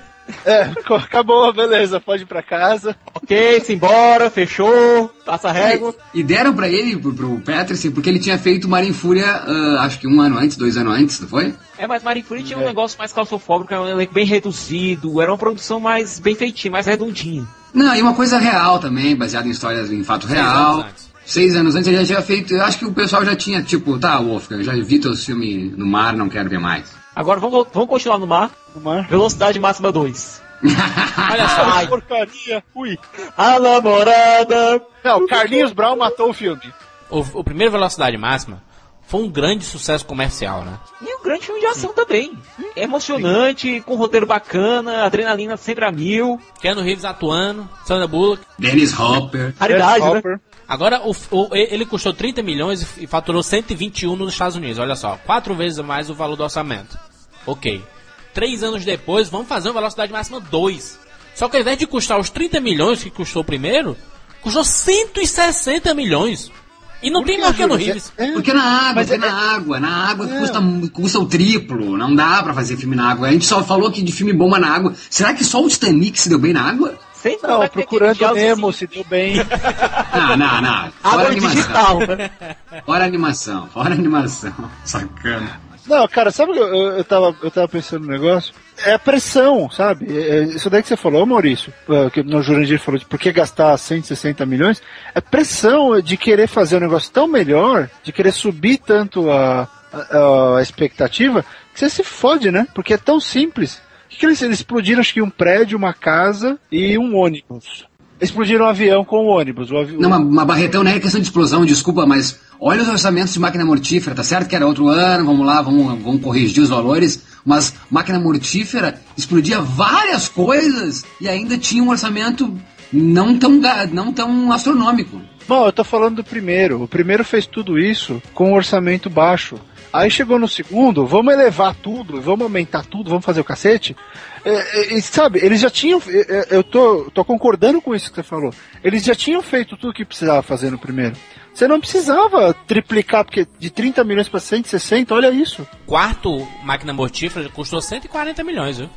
É, acabou, beleza, pode ir pra casa. Ok, simbora, fechou, passa a régua. E deram pra ele, pro, pro Patterson, porque ele tinha feito Marinha Fúria, ah, acho que um ano antes, dois anos antes, não foi? É, mas Marie Curie tinha um negócio mais claustrofóbico, era um elenco bem reduzido, era uma produção mais bem feitinha, mais redondinha. Não, e uma coisa real também, baseada em histórias em fato real. Seis anos antes ele já tinha feito. Eu acho que o pessoal já tinha, tipo, tá, Wolfgang, eu já vi teus filmes no mar, não quero ver mais. Agora vamos, vamos continuar no mar. No mar. Velocidade máxima 2. *laughs* Olha só. Ai, Porcaria, ui. a namorada. Não, Carlinhos Brown matou o filme. O, o primeiro Velocidade Máxima foi um grande sucesso comercial, né? E um grande filme de ação também. É emocionante, com roteiro bacana, adrenalina sempre a mil. Keanu Reeves atuando, Sandra Bullock. Dennis Hopper. Raridade, né? Hopper. Agora, o, o- ele custou 30 milhões e, faturou 121 nos Estados Unidos. Olha só, quatro vezes mais o valor do orçamento. Ok. Três anos depois, vamos fazer uma Velocidade Máxima 2. Só que ao invés de custar os 30 milhões que custou o primeiro, custou 160 milhões. E não tem mais Keanu Reeves. É, Porque na água, Mas é- na água, na água custa, custa o triplo, não dá pra fazer filme na água. A gente só falou aqui de filme bom mas na água. Será que só o Titanic se deu bem na água? Sei Não, procurando diálogos Nemo, assim. se deu bem. *laughs* Não, não, não. Fora animação. digital, né? Fora animação, fora animação. Sacana. Não, cara, sabe o que eu, eu, tava, eu tava pensando no negócio? É a pressão, sabe? É- é isso daí que você falou, Maurício, é, que no Jurandir falou de por que gastar 160 milhões, é pressão de querer fazer um negócio tão melhor, de querer subir tanto a, a, a expectativa, que você se fode, né? Porque é tão simples. O que, que eles, eles explodiram, acho que um prédio, uma casa e um ônibus. Explodiram um avião com o ônibus. O avi... Não, uma, uma barretão não é questão de explosão, desculpa, mas olha os orçamentos de máquina mortífera, tá certo que era outro ano, vamos lá, vamos, vamos corrigir os valores, mas máquina mortífera explodia várias coisas e ainda tinha um orçamento não tão, não tão astronômico. Não, eu tô falando do primeiro. O primeiro fez tudo isso com um orçamento baixo. Aí chegou no segundo, vamos elevar tudo, vamos aumentar tudo, vamos fazer o cacete. É, é, e, sabe, eles já tinham. é, Eu tô, tô concordando com isso que você falou. Eles já tinham feito tudo que precisava fazer no primeiro. Você não precisava triplicar, porque de 30 milhões pra 160, olha isso. Quarto máquina mortífera custou 140 milhões, viu?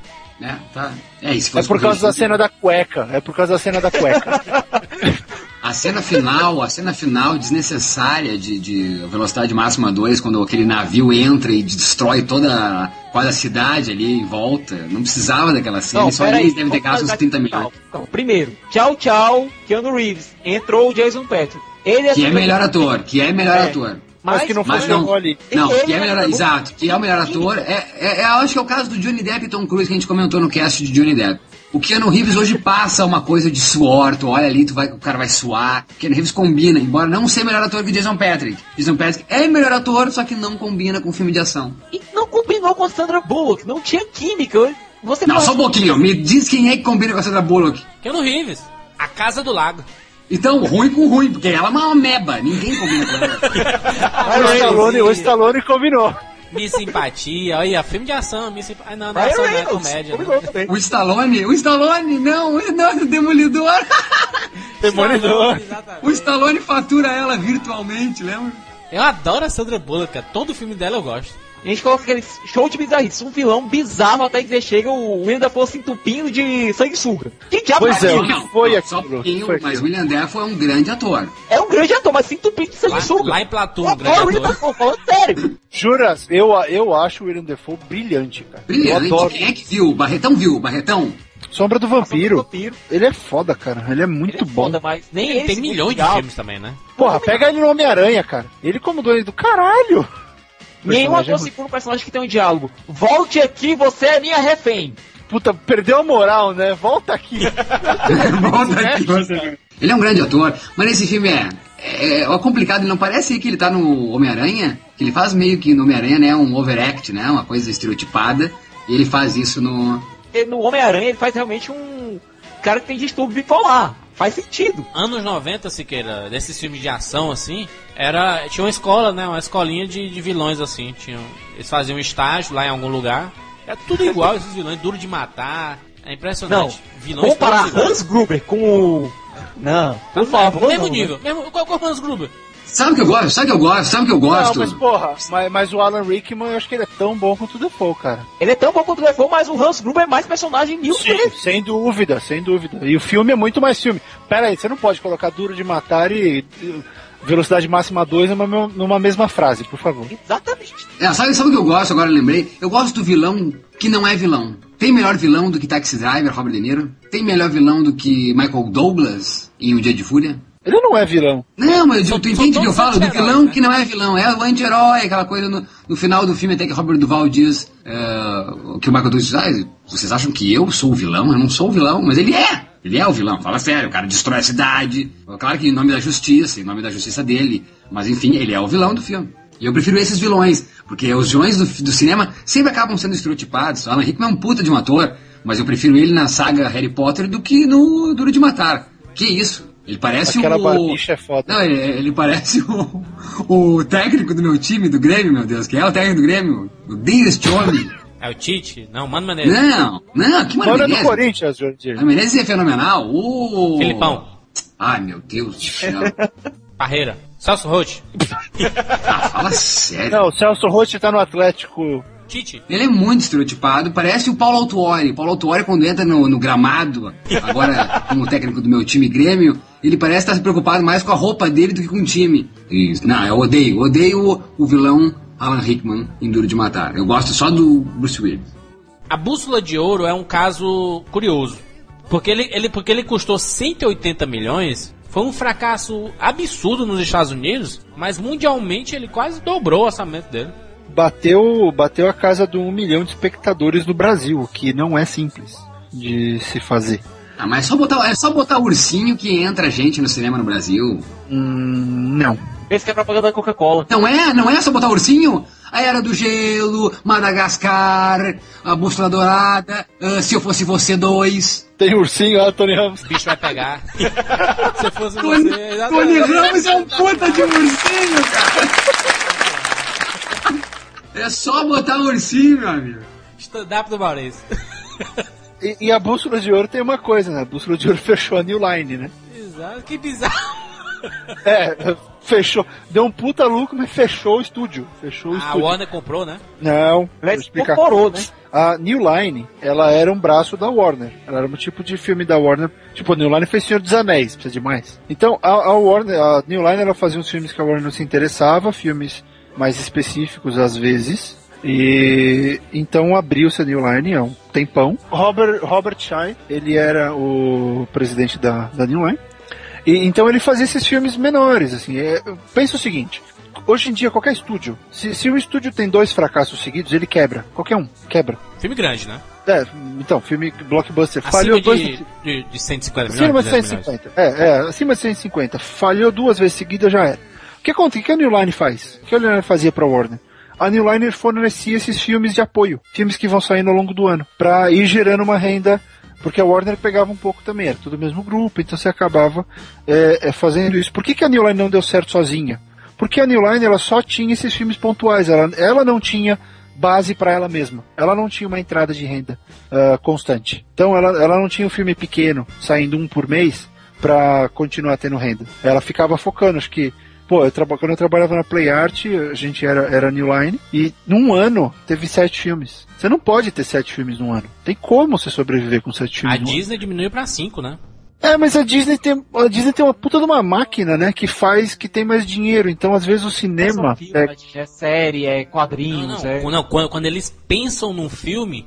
É, tá. É, se É por causa da cena da cueca. É por causa da cena da cueca. *laughs* A cena final, a cena final desnecessária de, de velocidade máxima 2, quando aquele navio entra e destrói toda a, quase a cidade ali em volta. Não precisava daquela cena, eles só eles devem ter gasto uns falar 30 de- milhões. Calma. Primeiro, tchau, tchau, Keanu Reeves. Entrou o Jason Patrick. Ele Que é melhor ator, que é melhor É. ator. Mas que não Mas funcionou não, ali. não, que é melhor, exato, que é o melhor ator. É, é, é, acho que é o caso do Johnny Depp e Tom Cruise que a gente comentou no cast de Johnny Depp. O Keanu Reeves hoje passa uma coisa de suor, tu olha ali, tu vai, o cara vai suar. O Keanu Reeves combina, embora não ser melhor ator que o Jason Patrick. Jason Patrick é melhor ator, só que não combina com filme de ação. E não combinou com a Sandra Bullock. Não tinha química. Você Não, fala- só um pouquinho, me diz quem é que combina com a Sandra Bullock. Keanu Reeves, a Casa do Lago. Então, ruim com ruim, porque ela é uma ameba, ninguém combina com ela. *laughs* Aí o Stallone, o Stallone combinou. Miss Simpatia, olha, filme de ação, Miss Simpatia. Ah, não, não é ação, não é comédia. Não. O Stallone, o Stallone, não, o- não, Demolidor. *laughs* Demolidor. Exatamente. O Stallone fatura ela virtualmente, lembra? Eu adoro a Sandra Bullock, cara. todo filme dela eu gosto. A gente coloca aquele show de bizarrice. Um vilão bizarro até que chega o William Dafoe se entupindo de sanguessuga. Que diabo Pois é, aquilo? o que foi Só um aquilo? pouquinho, O que foi mas aquilo? William Dafoe é um grande ator. É um grande ator, mas se entupindo de Lá, sanguessuga. lá em Platoon, Eu um grande o ator. Dafoe, falando sério. Juras, eu, eu acho o William Defoe brilhante, cara. Eu Brilhante. adoro. Quem é que viu? O Barretão viu? O Barretão? Sombra do Vampiro. Vampiro. Ele é foda, cara. Ele é muito Ele é bom. foda, mas nem Ele tem milhões de filmes também, né? Porra, pega ele no Homem-Aranha, cara. Ele como dono do caralho. Nenhum ator segura um personagem que tem um diálogo. Volte aqui, você é minha refém. Puta, perdeu a moral, né? Volta aqui. *laughs* Volta aqui, você. Ele é um grande ator, mas nesse filme é, é, é complicado, ele não parece que ele tá no Homem-Aranha, que ele faz meio que no Homem-Aranha, né, um overact, né, uma coisa estereotipada, e ele faz isso no... No Homem-Aranha ele faz realmente um cara que tem distúrbio bipolar. Faz sentido. Anos 90, Siqueira, desses filmes de ação, assim, era. Tinha uma escola, né? Uma escolinha de, de vilões, assim. Tinham, eles faziam um estágio lá em algum lugar. Era tudo igual, esses vilões, duro de matar. É Não, impressionante. vilões comparar. Hans Gruber com o... Não, por favor. Mesmo não, nível. Mesmo, qual, qual é o Hans Gruber? Sabe o que eu gosto? Sabe o que eu gosto? Sabe o que eu Não, gosto? mas porra, mas, mas o Alan Rickman eu acho que ele é tão bom quanto o Defoe, cara. Ele é tão bom quanto o Defoe, mas o Hans Gruber é mais personagem mil vezes. sem dúvida, sem dúvida. E o filme é muito mais filme. Pera aí, você não pode colocar Duro de Matar e e Velocidade Máxima 2 numa, numa mesma frase, por favor. Exatamente. É, sabe, sabe o que eu gosto, agora eu lembrei? Eu gosto do vilão que não é vilão. Tem melhor vilão do que Taxi Driver, Robert De Niro? Tem melhor vilão do que Michael Douglas em O Dia de Fúria? Ele não é vilão. Não, mas tu são entende o que eu falo? Do vilão né? que não é vilão, é o anti-herói, aquela coisa no, no final do filme até que Robert Duval diz é, que o Michael Douglas diz, ah, vocês acham que eu sou o vilão? Eu não sou o vilão, mas ele é. Ele é o vilão, fala sério, o cara destrói a cidade. Claro que em nome da justiça, em nome da justiça dele. Mas enfim, ele é o vilão do filme. E eu prefiro esses vilões, porque os vilões do, do cinema sempre acabam sendo estereotipados. Alan Rickman é um puta de um ator, mas eu prefiro ele na saga Harry Potter do que no Duro de Matar. Que isso? Ele parece Aquela o... barbicha é foda. Não, ele, ele parece o, o técnico do meu time, do Grêmio, meu Deus. Quem é o técnico do Grêmio? O este homem. É o Tite? Não, Mano Menezes. Não, não, que Mano é do Menezes. Corinthians, Jordi. Mano Menezes é fenomenal. O... Filipão. Ai, meu Deus do céu. *laughs* Parreira. Celso Roth. *laughs* Ah, fala sério. Não, o Celso Roth tá no Atlético. Tite. Ele é muito estereotipado, parece o Paulo Autuori. Paulo Autuori, quando entra no, no gramado, agora como técnico do meu time Grêmio, ele parece estar se preocupado mais com a roupa dele do que com o time. E, não, eu odeio, odeio o, o vilão Alan Rickman em Duro de Matar. Eu gosto só do Bruce Willis. A Bússola de Ouro é um caso curioso. Porque ele, ele, porque ele custou 180 milhões. Foi um fracasso absurdo nos Estados Unidos, mas mundialmente ele quase dobrou o orçamento dele. Bateu, bateu a casa de um milhão de espectadores no Brasil, o que não é simples de se fazer. Ah, mas é só botar, é só botar ursinho que entra gente no cinema no Brasil. Hum, não. Esse que é propaganda da Coca-Cola. Não é? Não é só botar ursinho? A Era do Gelo, Madagascar, a Bússola Dourada, ah, Se Eu Fosse Você 2. Tem ursinho, ó, Tony Ramos. O bicho vai pegar. *laughs* Se fosse Tony, você, Tony. Ramos é um puta de ursinho, cara. É só botar um ursinho, meu amigo. Stand-up do Maurício. E, e a bússola de ouro tem uma coisa, né? A bússola de ouro *laughs* fechou a New Line, né? Exato. Que bizarro. É, fechou. Deu um puta lucro, mas fechou o estúdio. Fechou o A estúdio. Warner comprou, né? Não, explicar. incorporou, né? A New Line, ela era um braço da Warner. Ela era um tipo de filme da Warner. Tipo, a New Line fez Senhor dos Anéis, precisa de mais. Então, a, a Warner, a New Line, ela fazia uns filmes que a Warner não se interessava, filmes mais específicos às vezes. E então abriu-se a New Line há um tempão. Robert, Robert Shine, ele era o presidente da, da New Line. E, então ele fazia esses filmes menores, assim. É, pensa o seguinte. Hoje em dia, qualquer estúdio, se, se um estúdio tem dois fracassos seguidos, ele quebra. Qualquer um, quebra. Filme grande, né? É, então, filme blockbuster. Acima falhou de, dois. de, de 150 milhões. Acima de 200 milhões. 150. É, é, acima de 150. Falhou duas vezes seguidas, já era. O que acontece? O que a New Line faz? O que a New Line fazia pra Warner? A New Line fornecia esses filmes de apoio. Filmes que vão saindo ao longo do ano. Pra ir gerando uma renda. Porque a Warner pegava um pouco também. Era tudo o mesmo grupo. Então você acabava é, é, fazendo isso. Por que, que a New Line não deu certo sozinha? Porque a New Line ela só tinha esses filmes pontuais. Ela, ela não tinha base para ela mesma. Ela não tinha uma entrada de renda ah, constante. Então ela, ela não tinha um filme pequeno, saindo um por mês, para continuar tendo renda. Ela ficava focando, acho que. Pô, eu traba- quando eu trabalhava na Play Art, a gente era, era New Line, e num ano teve sete filmes. Você não pode ter sete filmes num ano. Tem como você sobreviver com sete A filmes ano. Disney diminuiu pra 5, né? É, mas a Disney tem a Disney tem uma puta de uma máquina, né, que faz que tem mais dinheiro. Então, às vezes o cinema É filme, é série, é Não, quadrinhos, não, é... não, quando, quando eles pensam num filme,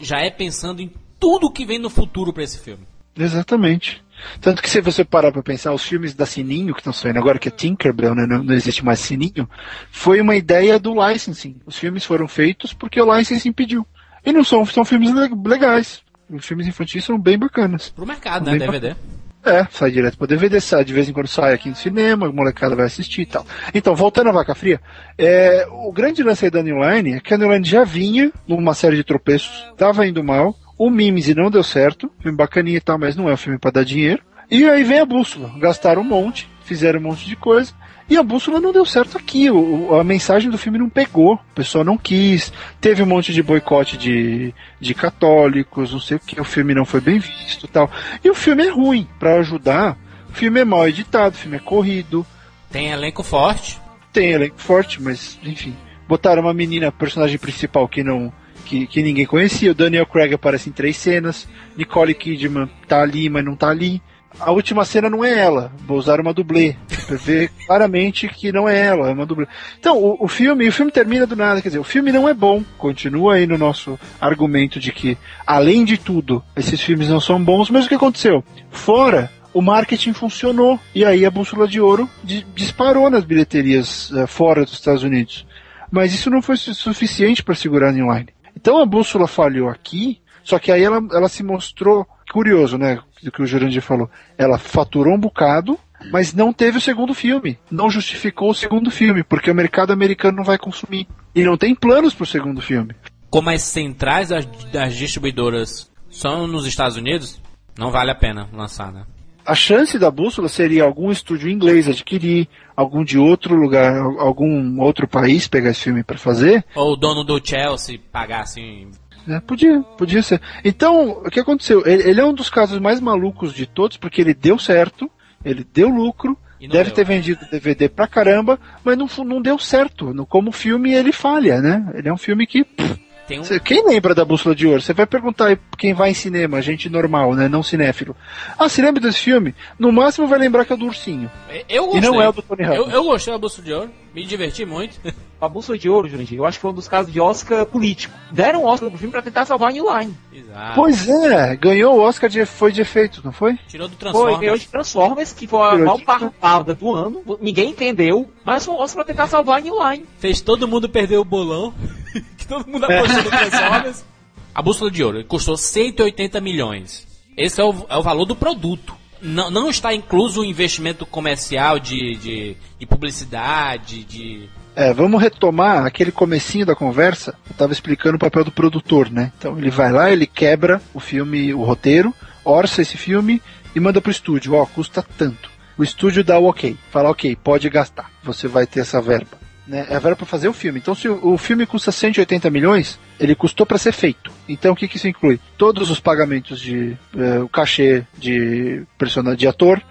já é pensando em tudo que vem no futuro pra esse filme. Exatamente. Tanto que se você parar pra pensar, os filmes da Sininho que estão saindo agora, que é Tinkerbell, né, não, não existe mais Sininho, foi uma ideia do licensing. Os filmes foram feitos porque o licensing pediu. E não são, são filmes le- legais. Os filmes infantis são bem bacanas. Pro mercado, né? Bem DVD. É, sai direto pro DVD, sai, de vez em quando sai aqui no cinema, a molecada vai assistir e tal. Então, voltando à Vaca Fria, é, o grande lance aí da New Line é que a New Line já vinha numa série de tropeços, tava indo mal, o Mimsy não deu certo, filme bacaninha e tal, mas não é um filme pra dar dinheiro. E aí vem a bússola, gastaram um monte, fizeram um monte de coisa, e a bússola não deu certo aqui, o, a mensagem do filme não pegou, o pessoal não quis, teve um monte de boicote de, de católicos, não sei o que, o filme não foi bem visto e tal. E o filme é ruim, pra ajudar, o filme é mal editado, o filme é corrido, Tem elenco forte. tem elenco forte, mas enfim. Botaram uma menina, personagem principal que não. Que, que ninguém conhecia. O Daniel Craig aparece em três cenas. Nicole Kidman tá ali, mas não tá ali. A última cena não é ela. Vou usar uma dublê. Pra ver *laughs* claramente que não é ela, é uma dublê. Então, o, o filme, o filme termina do nada. Quer dizer, o filme não é bom. Continua aí no nosso argumento de que, além de tudo, esses filmes não são bons. Mas o que aconteceu? Fora o marketing funcionou. E aí a bússola de ouro di- disparou nas bilheterias eh, fora dos Estados Unidos. Mas isso não foi su- suficiente para segurar a New Line. Então a bússola falhou aqui, só que aí ela, ela se mostrou curioso, né? Do que o Jurandir falou. Ela faturou um bocado, mas não teve o segundo filme. Não justificou o segundo filme, porque o mercado americano não vai consumir. E não tem planos pro segundo filme. Como as centrais das, das distribuidoras são nos Estados Unidos, não vale a pena lançar, né? A chance da bússola seria algum estúdio inglês adquirir, algum de outro lugar, algum outro país pegar esse filme para fazer. Ou o dono do Chelsea pagar assim. É, podia, podia ser. Então, o que aconteceu? Ele, ele é um dos casos mais malucos de todos, porque ele deu certo, ele deu lucro, deve deu. ter vendido DVD pra caramba, mas não, não deu certo. No, como filme, ele falha, né? Ele é um filme que. pff, Tem um, cê- quem lembra da Bússola de Ouro? Você vai perguntar aí quem vai em cinema, gente normal, né? Não cinéfilo. Ah, se lembra desse filme? No máximo vai lembrar que é do Ursinho. eu E gostei. não é o do Tony eu, Ramos. eu gostei da Bolsa de Ouro, me diverti muito. *laughs* A Bússola de Ouro, Jurandir, eu acho que foi um dos casos de Oscar político. Deram um Oscar pro filme pra tentar salvar a New Line. Exato. Pois é, ganhou o Oscar de, foi de efeito, não foi? Tirou do Foi, Transformers. ganhou de Transformers, que foi a Tirou maior de- parada do ano. Ninguém entendeu, mas foi um Oscar pra tentar salvar a New Line. Fez todo mundo perder o bolão. *laughs* que todo mundo apostou no Transformers. *laughs* A bússola de ouro custou 180 milhões. Esse é o, é o valor do produto. Não, não está incluso o investimento comercial de, de, de publicidade, de. É, vamos retomar aquele comecinho da conversa. Eu tava explicando o papel do produtor, né? Então ele vai lá, ele quebra o filme, o roteiro. orça esse filme e manda pro estúdio, ó, custa tanto. O estúdio dá o ok, fala ok, pode gastar, você vai ter essa verba. Né? É a verba para fazer o filme. Então, se o, o filme custa 180 milhões, ele custou para ser feito. Então, o que, que isso inclui? Todos os pagamentos de eh, o cachê de personagem de ator,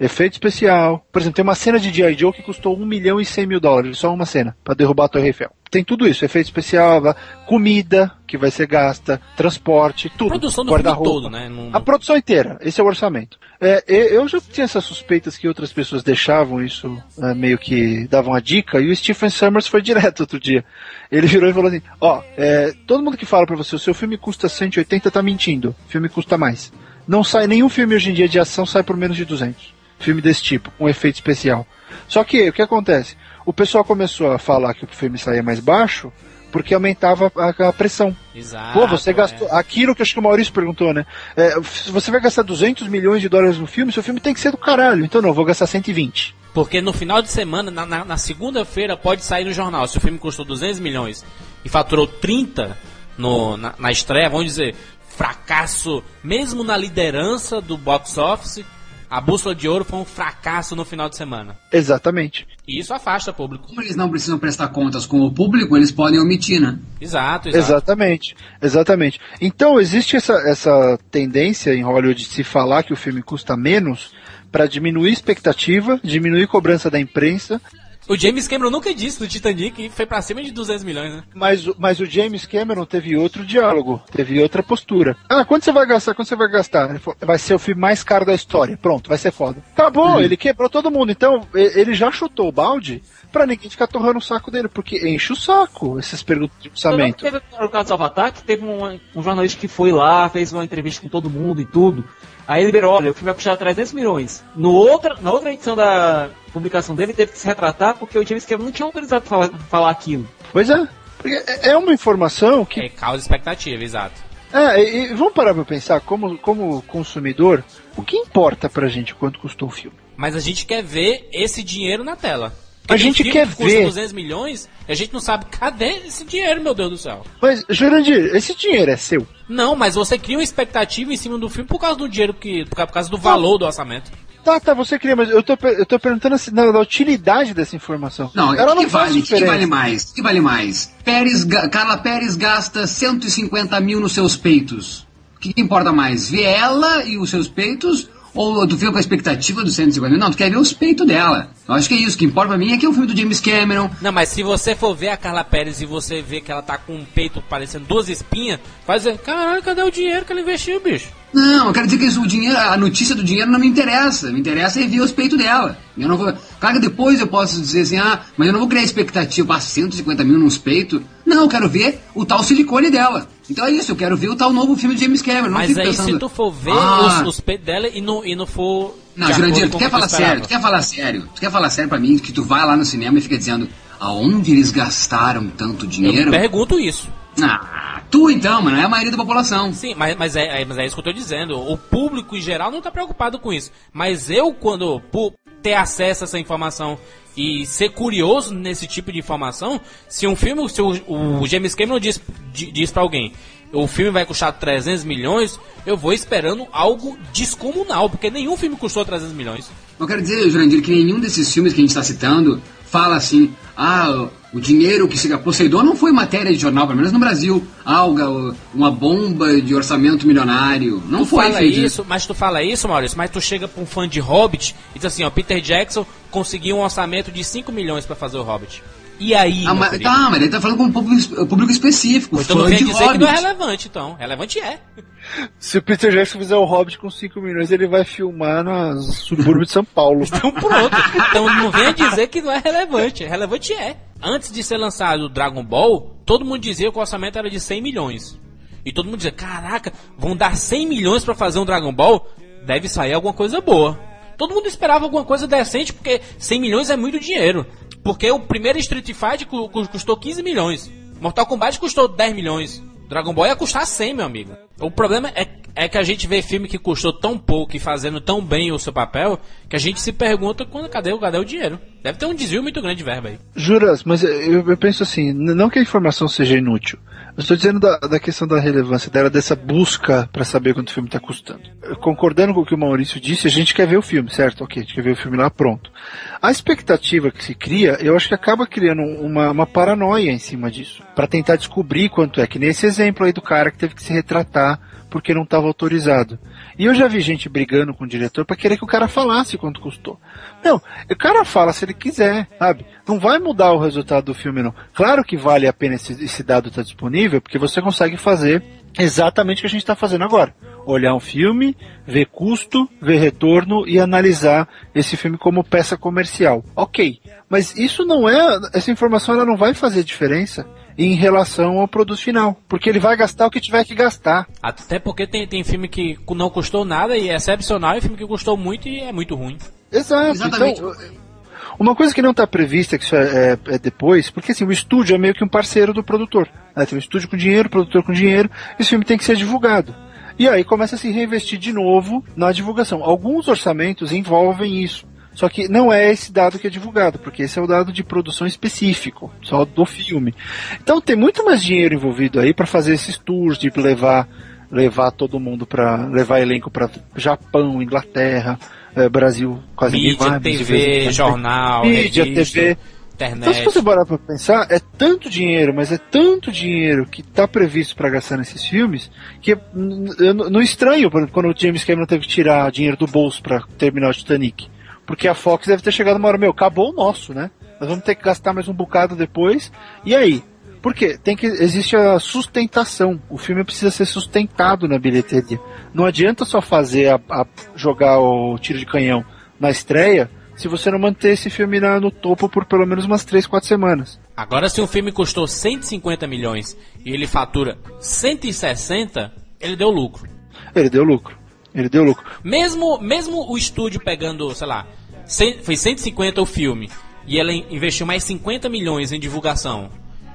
efeito especial. Por exemplo, tem uma cena de G.I. Joe que custou 1 milhão e 100 mil dólares, só uma cena, para derrubar a Torre Eiffel. Tem tudo isso, efeito especial, comida que vai ser gasta, transporte, tudo. Produção do filme todo, né? Não- A produção inteira, esse é o orçamento. É, eu já tinha essas suspeitas que outras pessoas deixavam isso, é, meio que davam a dica, e o Stephen Summers foi direto outro dia. Ele virou e falou assim: Ó, é, todo mundo que fala pra você, o seu filme custa 180 tá mentindo, o filme custa mais. Não sai nenhum filme hoje em dia de ação sai por menos de 200. Filme desse tipo, com efeito especial. Só que o que acontece? O pessoal começou a falar que o filme saía mais baixo porque aumentava a, a pressão. Exato. Pô, você é. gastou. Aquilo que acho que o Maurício perguntou, né? É, se você vai gastar 200 milhões de dólares no filme, seu filme tem que ser do caralho. Então não, vou gastar 120. Porque no final de semana, na, na- na segunda-feira, pode sair no jornal. Se o filme custou 200 milhões e faturou 30 no, na, na estreia, vamos dizer, fracasso, mesmo na liderança do box office, a Bússola de Ouro foi um fracasso no final de semana. Exatamente. E isso afasta o público. Como eles não precisam prestar contas com o público, eles podem omitir, né? Exato, exato. Exatamente. Exatamente. Então existe essa, essa tendência em Hollywood de se falar que o filme custa menos para diminuir expectativa, diminuir cobrança da imprensa O James Cameron nunca disse do Titanic e foi pra cima de 200 milhões, né? Mas, o- mas o James Cameron teve outro diálogo, teve outra postura. Ah, quanto você vai gastar? Quanto você vai gastar? Ele falou, vai ser o filme mais caro da história. Pronto, vai ser foda. Acabou, ele quebrou todo mundo. Então, ele já chutou o balde pra ninguém ficar torrando o saco dele, porque enche o saco essas perguntas de orçamento. Teve no caso do Avatar, que teve um, um jornalista que foi lá, fez uma entrevista com todo mundo e tudo. Aí ele liberou, olha, o filme vai custar 300 milhões. No outra, na outra edição da publicação dele, teve que se retratar porque o James Cameron não tinha autorizado falar, falar aquilo. Pois é. Porque é é uma informação que É causa expectativa, exato. É, e, e vamos parar pra pensar, como, como consumidor, o que importa pra gente quanto custou o filme? Mas a gente quer ver esse dinheiro na tela. A gente quer que custa ver. 200 milhões a gente não sabe cadê esse dinheiro, meu Deus do céu. Mas, Jurandir, esse dinheiro é seu. Não, mas você cria uma expectativa em cima do filme por causa do dinheiro que. por causa do valor do orçamento. Tá, tá, você queria, mas eu tô, eu tô perguntando assim, na, na utilidade dessa informação. Não, Ela o que, não faz vale? O que, diferença. vale mais? O que vale mais? Pérez, Carla Pérez gasta 150 mil nos seus peitos. O que, que importa mais? Ver ela e os seus peitos? Ou tu fica com a expectativa dos 150 mil? Não, tu quer ver os peitos dela. Eu acho que é isso. O que importa pra mim é que é o filme do James Cameron. Não, mas se você for ver a Carla Pérez e você ver que ela tá com um peito parecendo duas espinhas, vai dizer, caralho, cadê o dinheiro que ela investiu, bicho? Não, eu quero dizer que o dinheiro, a notícia do dinheiro não me interessa. Me interessa é ver os peitos dela. Eu não vou. Claro que depois eu posso dizer assim, ah, mas eu não vou criar expectativa, ah, 150 mil nos peitos. Não, eu quero ver o tal silicone dela. Então é isso, eu quero ver o tal novo filme de James Cameron. Não Mas aí pensando, se tu for ver ah, os, os peitos dela e não, e não for. Não, Jurandir, tu quer falar esperava. sério, tu quer falar sério, tu quer falar sério pra mim que tu vai lá no cinema e fica dizendo aonde eles gastaram tanto Eu dinheiro? pergunto isso. Ah, tu então, mas não é a maioria da população. Sim, mas, mas, é, é- mas é isso que eu tô dizendo. O público em geral não tá preocupado com isso. Mas eu, quando por ter acesso a essa informação e ser curioso nesse tipo de informação, se um filme, se o, o James Cameron diz, di- diz pra alguém, o filme vai custar 300 milhões, eu vou esperando algo descomunal, porque nenhum filme custou 300 milhões. Eu quero dizer, Jurandir, que nenhum desses filmes que a gente está citando fala assim, ah, o dinheiro que se Poseidon não foi matéria de jornal, pelo menos no Brasil. Alga, uma bomba de orçamento milionário. Não tu foi fala feito isso, mas tu fala isso, Maurício, mas tu chega pra um fã de Hobbit e diz assim, ó, Peter Jackson conseguiu um orçamento de 5 milhões pra fazer o Hobbit. E aí, Ah, mas, tá, mas ele tá falando com um público, público específico. Então fã não vem de dizer que não é Hobbit. relevante, então. Relevante é. *laughs* Se o Peter Jackson fizer o Hobbit com 5 milhões, ele vai filmar no subúrbio de São Paulo. *laughs* Então pronto. Então não venha dizer que não é relevante. Relevante é. Antes de ser lançado o Dragon Ball, todo mundo dizia que o orçamento era de 100 milhões. E todo mundo dizia, caraca, vão dar 100 milhões pra fazer um Dragon Ball? Deve sair alguma coisa boa. Todo mundo esperava alguma coisa decente, porque 100 milhões é muito dinheiro. Porque o primeiro Street Fighter cu- cu- custou 15 milhões. Mortal Kombat custou 10 milhões. Dragon Ball ia custar 100, meu amigo. O problema é, é que a gente vê filme que custou tão pouco e fazendo tão bem o seu papel, que a gente se pergunta quando cadê, cadê o dinheiro. Deve ter um desvio muito grande de verba aí. Juras, mas eu, eu penso assim, não que a informação seja inútil. Eu estou dizendo da, da questão da relevância dela, dessa busca para saber quanto o filme está custando. Concordando com o que o Maurício disse, a gente quer ver o filme, certo? Ok, a gente quer ver o filme lá pronto. A expectativa que se cria, eu acho que acaba criando uma, uma paranoia em cima disso. para tentar descobrir quanto é, que nesse exemplo aí do cara que teve que se retratar porque não estava autorizado. E eu já vi gente brigando com o diretor para querer que o cara falasse quanto custou. Não, o cara fala se ele quiser, sabe? Não vai mudar o resultado do filme, não. Claro que vale a pena esse, esse dado estar disponível, porque você consegue fazer exatamente o que a gente está fazendo agora. Olhar um filme, ver custo, ver retorno e analisar esse filme como peça comercial. Ok, mas isso não é. Essa informação ela não vai fazer diferença em relação ao produto final, porque ele vai gastar o que tiver que gastar. Até porque tem, tem filme que não custou nada e é excepcional, e filme que custou muito e é muito ruim. Exato. Exatamente. Então, uma coisa que não está prevista, que isso é, é- é depois, porque assim, o estúdio é meio que um parceiro do produtor. Né? Tem um estúdio com dinheiro, o produtor com dinheiro, esse filme tem que ser divulgado. E aí começa a se reinvestir de novo na divulgação. Alguns orçamentos envolvem isso. Só que não é esse dado que é divulgado, porque esse é o dado de produção específico, só do filme. Então tem muito mais dinheiro envolvido aí para fazer esses tours, de levar levar todo mundo para levar elenco para Japão, Inglaterra, eh, Brasil, quase ninguém Mídia, em TV, quando jornal, Mídia, revista, TV. internet. Então, se você parar pra pensar, é tanto dinheiro, mas é tanto dinheiro que tá previsto pra gastar nesses filmes, que eu não estranho quando o James Cameron teve que tirar dinheiro do bolso pra terminar o Titanic. Porque a Fox deve ter chegado uma hora, meu, acabou o nosso, né? Nós vamos ter que gastar mais um bocado depois. E aí? Por quê? Tem que, existe a sustentação. O filme precisa ser sustentado na bilheteria. Não adianta só fazer a, a- jogar o tiro de canhão na estreia se você não manter esse filme na- no topo por pelo menos umas 3, 4 semanas. Agora, se um filme custou 150 milhões e ele fatura 160, ele deu lucro. Ele deu lucro. Ele deu lucro. Mesmo, mesmo o estúdio pegando, sei lá, 100 foi 150 o filme e ele investiu mais 50 milhões em divulgação.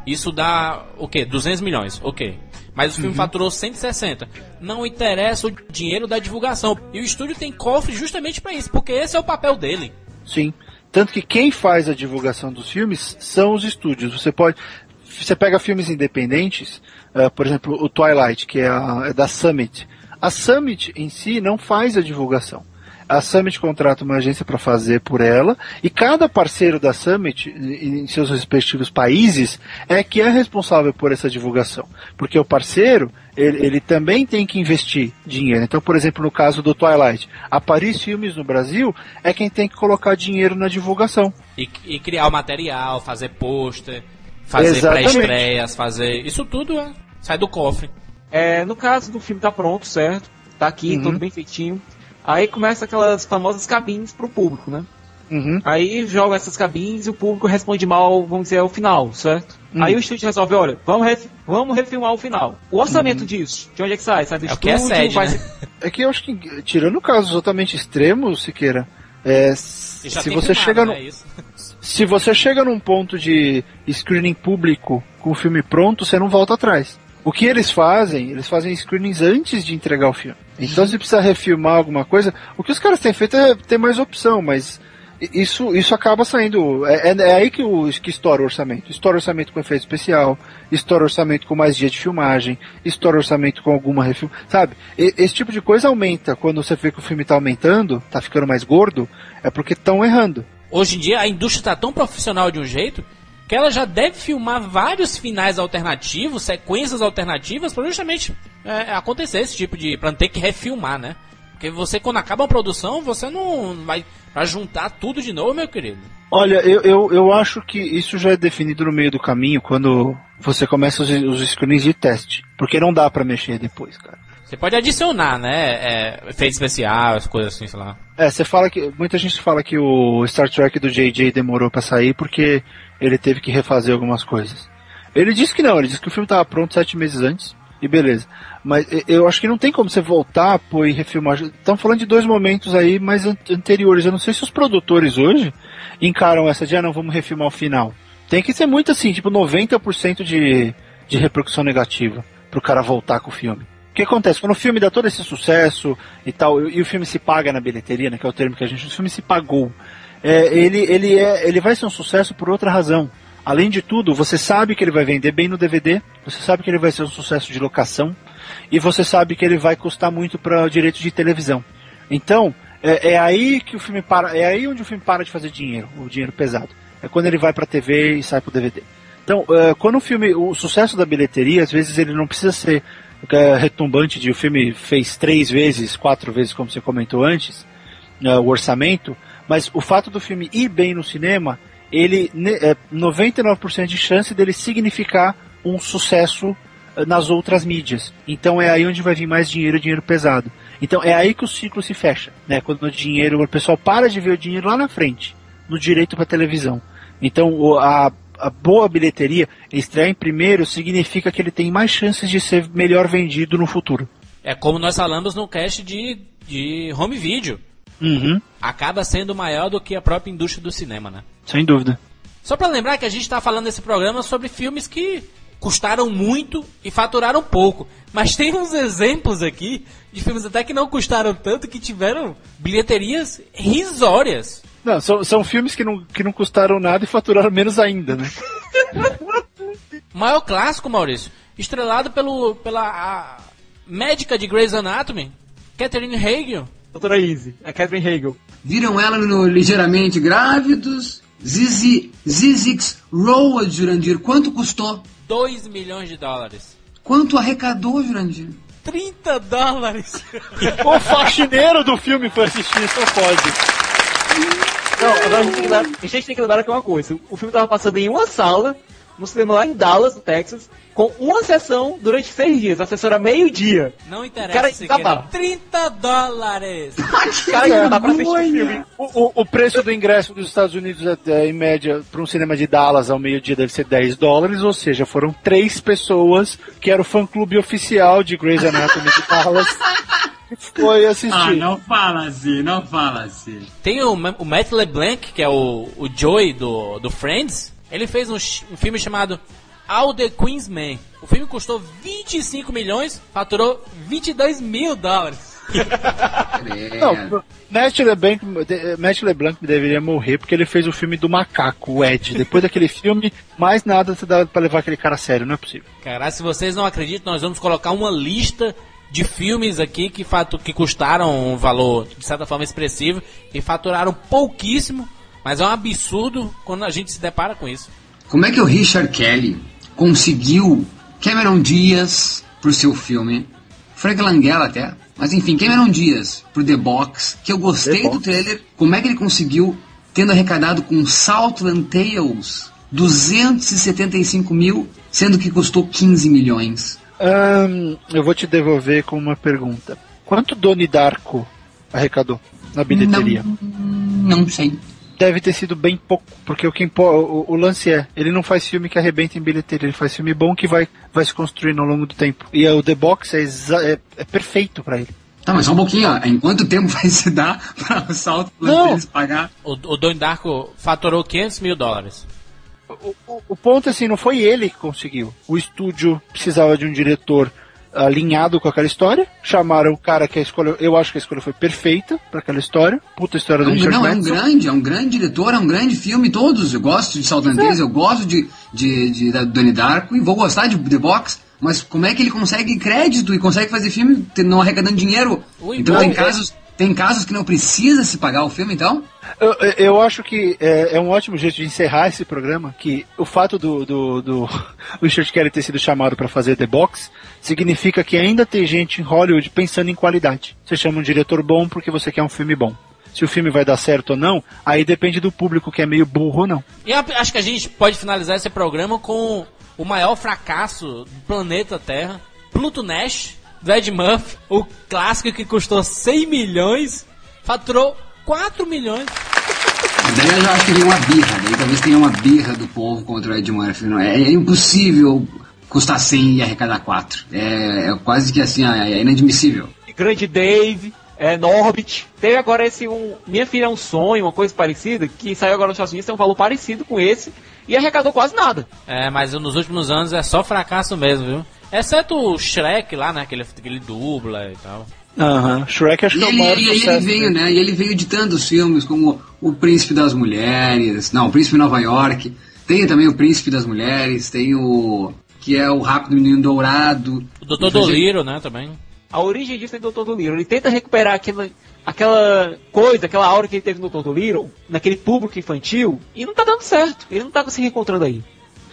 Isso dá o quê? 200 milhões, ok. Mas o filme faturou 160. Não interessa o dinheiro da divulgação. E o estúdio tem cofre justamente para isso, porque esse é o papel dele. Sim. Tanto que quem faz a divulgação dos filmes são os estúdios. Você pode. Você pega filmes independentes, ah, por exemplo, o Twilight, que é, a- é da Summit. A Summit em si não faz a divulgação. A Summit contrata uma agência para fazer por ela, e cada parceiro da Summit, em seus respectivos países, é que é responsável por essa divulgação. Porque o parceiro, ele, ele também tem que investir dinheiro. Então, por exemplo, no caso do Twilight, a Paris Filmes no Brasil é quem tem que colocar dinheiro na divulgação. E, e criar o material, fazer pôster, fazer pré-estreias, fazer. Isso tudo é, sai do cofre. É, no caso do filme tá pronto, certo? Tá aqui, Uhum. tudo bem feitinho. Aí começa aquelas famosas cabines pro público, né? Uhum. Aí joga essas cabines e o público responde mal, vamos dizer, ao final, certo? Hum. Aí o estúdio resolve, olha, vamos, ref- vamos refilmar o final. O orçamento Uhum. disso, de onde é que sai? Sai do É estúdio, que é sede, vai né? ser- É que eu acho que, tirando casos totalmente extremos, Siqueira, é, se você filmado, chega no, né, isso. se você chega num ponto de screening público com o filme pronto, você não volta atrás. O que eles fazem? Eles fazem screenings antes de entregar o filme. Então, se precisa refilmar alguma coisa, o que os caras têm feito é ter mais opção, mas isso, isso acaba saindo. É, é- é aí que, o, que estoura o orçamento. Estoura orçamento com efeito especial, estoura orçamento com mais dia de filmagem, estoura orçamento com alguma refilm. Sabe? E- esse tipo de coisa aumenta. Quando você vê que o filme tá aumentando, tá ficando mais gordo, é porque estão errando. Hoje em dia a indústria está tão profissional de um jeito que ela já deve filmar vários finais alternativos, sequências alternativas, para justamente é, acontecer esse tipo de. pra não ter que refilmar, né? Porque você, quando acaba a produção, você não vai, vai juntar tudo de novo, meu querido. Olha, eu, eu, eu acho que isso já é definido no meio do caminho quando você começa os, os screens de teste. Porque não dá pra mexer depois, cara. Você pode adicionar, né? É, efeito especial, as coisas assim, sei lá. É, você fala que. Muita gente fala que o Star Trek do JJ demorou pra sair porque ele teve que refazer algumas coisas. Ele disse que não, ele disse que o filme tava pronto sete meses antes. E beleza. Mas eu acho que não tem como você voltar, pô, e refilmar. Estamos falando de dois momentos aí mais an- anteriores. Eu não sei se os produtores hoje encaram essa de, ah, não, vamos refilmar o final. Tem que ser muito assim, tipo 90% de, de repercussão negativa pro cara voltar com o filme. O que acontece? Quando o filme dá todo esse sucesso e tal, e, e o filme se paga na bilheteria, né, que é o termo que a gente. O filme se pagou. É, ele, ele, é, ele vai ser um sucesso por outra razão. Além de tudo, você sabe que ele vai vender bem no DVD, você sabe que ele vai ser um sucesso de locação, e você sabe que ele vai custar muito para direitos de televisão. Então, é, é, aí que o filme para, é aí onde o filme para de fazer dinheiro, o dinheiro pesado. É quando ele vai para TV e sai pro DVD. Então, uh, quando o filme, o sucesso da bilheteria, às vezes ele não precisa ser uh, retumbante de o filme fez três vezes, quatro vezes, como você comentou antes, uh, o orçamento, mas o fato do filme ir bem no cinema, ele é 99% de chance dele significar um sucesso nas outras mídias. Então é aí onde vai vir mais dinheiro, dinheiro pesado. Então é aí que o ciclo se fecha, né? Quando o dinheiro, o pessoal para de ver o dinheiro lá na frente, no direito para televisão. Então a, a boa bilheteria, estrear em primeiro significa que ele tem mais chances de ser melhor vendido no futuro. É como nós falamos no cast de, de home video. Uhum. Acaba sendo maior do que a própria indústria do cinema, né? Sem dúvida. Só para lembrar que a gente está falando nesse programa sobre filmes que custaram muito e faturaram pouco. Mas tem uns exemplos aqui de filmes até que não custaram tanto que tiveram bilheterias risórias. Não, são, são filmes que não, que não custaram nada e faturaram menos ainda, né? o maior clássico, Maurício, estrelado pelo, pela médica de Grey's Anatomy, Catherine Hagel. Doutora Easy, a Catherine Hagel. Viram ela no Ligeiramente Grávidos, Zizi, Zizix Road, Jurandir, quanto custou? 2 milhões de dólares. Quanto arrecadou, Jurandir? 30 dólares. *laughs* o faxineiro do filme foi assistir, isso não pode. Não, agora a gente, tem que lembrar, a gente tem que lembrar que é uma coisa. O filme tava passando em uma sala, no cinema lá em Dallas, no Texas, com uma sessão durante seis dias. A sessão era meio-dia. Não interessa. Cara, Siqueira. 30 dólares. *laughs* Cara, não dá pra assistir o filme. O, o, o preço do ingresso dos Estados Unidos, é, é, em média, para um cinema de Dallas ao meio-dia deve ser 10 dólares, ou seja, foram três pessoas que era o fã-clube oficial de Grey's Anatomy de Dallas. que *laughs* Foi assistir. Ah, não fala assim, não fala assim. Tem o, o Matt LeBlanc, que é o, o Joey do, do Friends. Ele fez um, um filme chamado All the Queen's Men. O filme custou 25 milhões, faturou 22 mil dólares. *laughs* Não, Matt LeBlanc, Matt LeBlanc deveria morrer porque ele fez o filme do macaco, o Ed. Depois daquele *laughs* filme, mais nada se dá pra levar aquele cara a sério, não é possível. Cara, se vocês não acreditam, nós vamos colocar uma lista de filmes aqui que, fato, que custaram um valor de certa forma expressivo e faturaram pouquíssimo, mas é um absurdo quando a gente se depara com isso. Como é que o Richard Kelly conseguiu Cameron Diaz pro seu filme, Frank Langella até, mas enfim, Cameron Diaz pro The Box, que eu gostei The do trailer, como é que ele conseguiu, tendo arrecadado com Southland Tales 275 mil, sendo que custou 15 milhões. Ahn, eu vou te devolver com uma pergunta. Quanto Doni Darko arrecadou na bilheteria? Não, não sei. Deve ter sido bem pouco, porque o que o, o lance é, ele não faz filme que arrebenta em bilheteria, ele faz filme bom que vai, vai se construindo ao longo do tempo. E é, o The Box é, é- é perfeito pra ele. Tá, mas só um pouquinho, ó. Em quanto tempo vai se dar *laughs* para o Não. Tales pagar? O, o Donnie Darko faturou 500 mil dólares. O, o- o ponto assim, não foi ele que conseguiu. O estúdio precisava de um diretor alinhado com aquela história. Chamaram o cara que a escolha, eu acho que a escolha foi perfeita pra aquela história. Puta história É do um, Richard não, é um Madison. grande, é um grande diretor, é um grande filme, todos. Eu gosto de Southland Tales, eu gosto de, de, de, da Donnie Darko e vou gostar de The Box. Mas como é que ele consegue crédito e consegue fazer filme não arrecadando dinheiro? Ui, então bom, tem é. Tem casos que não precisa se pagar o filme, então? Eu, eu acho que é, é um ótimo jeito de encerrar esse programa, que o fato do, do, do *laughs* Richard Kelly ter sido chamado para fazer The Box significa que ainda tem gente em Hollywood pensando em qualidade. Você chama um diretor bom porque você quer um filme bom. Se o filme vai dar certo ou não, aí depende do público que é meio burro ou não. E eu acho que a gente pode finalizar esse programa com o maior fracasso do planeta Terra, Pluto Nash, do Ed Murphy, o clássico que custou 100 milhões, faturou 4 milhões. Mas daí eu já acho que veio uma birra, daí talvez tenha uma birra do povo contra o Ed Murphy. Não é, é impossível custar 100 e arrecadar 4. É, é quase que assim, é inadmissível. Grande Dave, é, Norbit. Teve agora esse um, Minha Filha é um Sonho, uma coisa parecida, que saiu agora nos Estados Unidos, tem um valor parecido com esse, e arrecadou quase nada. É, mas nos últimos anos é só fracasso mesmo, viu? Exceto o Shrek lá, né? Que ele, que ele dubla e tal. Aham. Shrek acho E que é o ele, maior e ele sucesso. veio, né? E ele veio de tantos filmes como O Príncipe das Mulheres, não, O Príncipe de Nova York. Tem também O Príncipe das Mulheres, tem o que é o Rápido Menino Dourado. O Doutor Doliro, né, também. A origem disso é do Dr. Dolittle. Ele tenta recuperar aquela, aquela coisa, aquela aura que ele teve no Dr. Dolittle, naquele público infantil, e não tá dando certo. Ele não tá se reencontrando aí.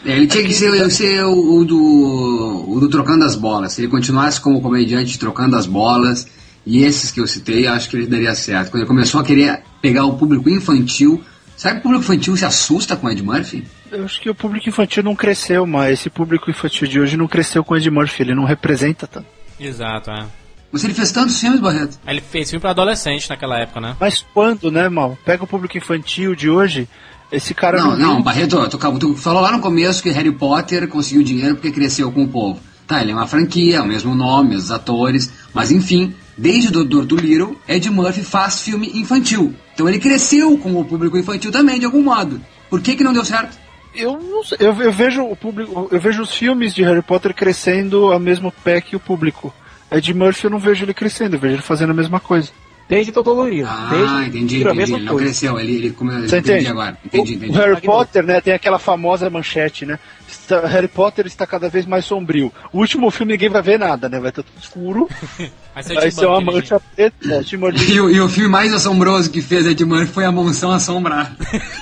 É, ele tinha que ser, ser o, o do, o do Trocando as Bolas. Se ele continuasse como comediante Trocando as Bolas, e esses que eu citei, acho que ele daria certo. Quando ele começou a querer pegar o público infantil, sabe que o público infantil se assusta com Ed Murphy? Eu acho que o público infantil não cresceu, mas esse público infantil de hoje não cresceu com o Ed Murphy, ele não representa tanto. Exato, é. Mas ele fez tantos filmes, Barreto. Ele fez filme pra adolescente naquela época, né? Mas quando, né, mal? Pega o público infantil de hoje, esse cara Não, não. não, Barreto, tu, tu falou lá no começo que Harry Potter conseguiu dinheiro porque cresceu com o povo. Tá, ele é uma franquia, é o mesmo nome, os atores, mas enfim, desde o Doutor Dolittle, Ed Murphy faz filme infantil. Então ele cresceu com o público infantil também, de algum modo. Por que que não deu certo? Eu, não sei, eu, eu vejo o público, eu vejo os filmes de Harry Potter crescendo ao mesmo pé que o público. Ed Murphy eu não vejo ele crescendo, eu vejo ele fazendo a mesma coisa. Desde. Dolittle. Ah, desde entendi, a entendi. Ele não coisa. cresceu, ele, ele come... Você entendi entende? agora. Entendi, entendi. o Harry. Potter, né, tem aquela famosa manchete, né? Está- Harry Potter está cada vez mais sombrio. O último filme ninguém vai ver nada, né? Vai estar tudo escuro. *laughs* Vai ser, o vai ser uma mancha preta. né? E, o- e o filme mais assombroso que fez Ed Murphy foi A Mansão Assombrada.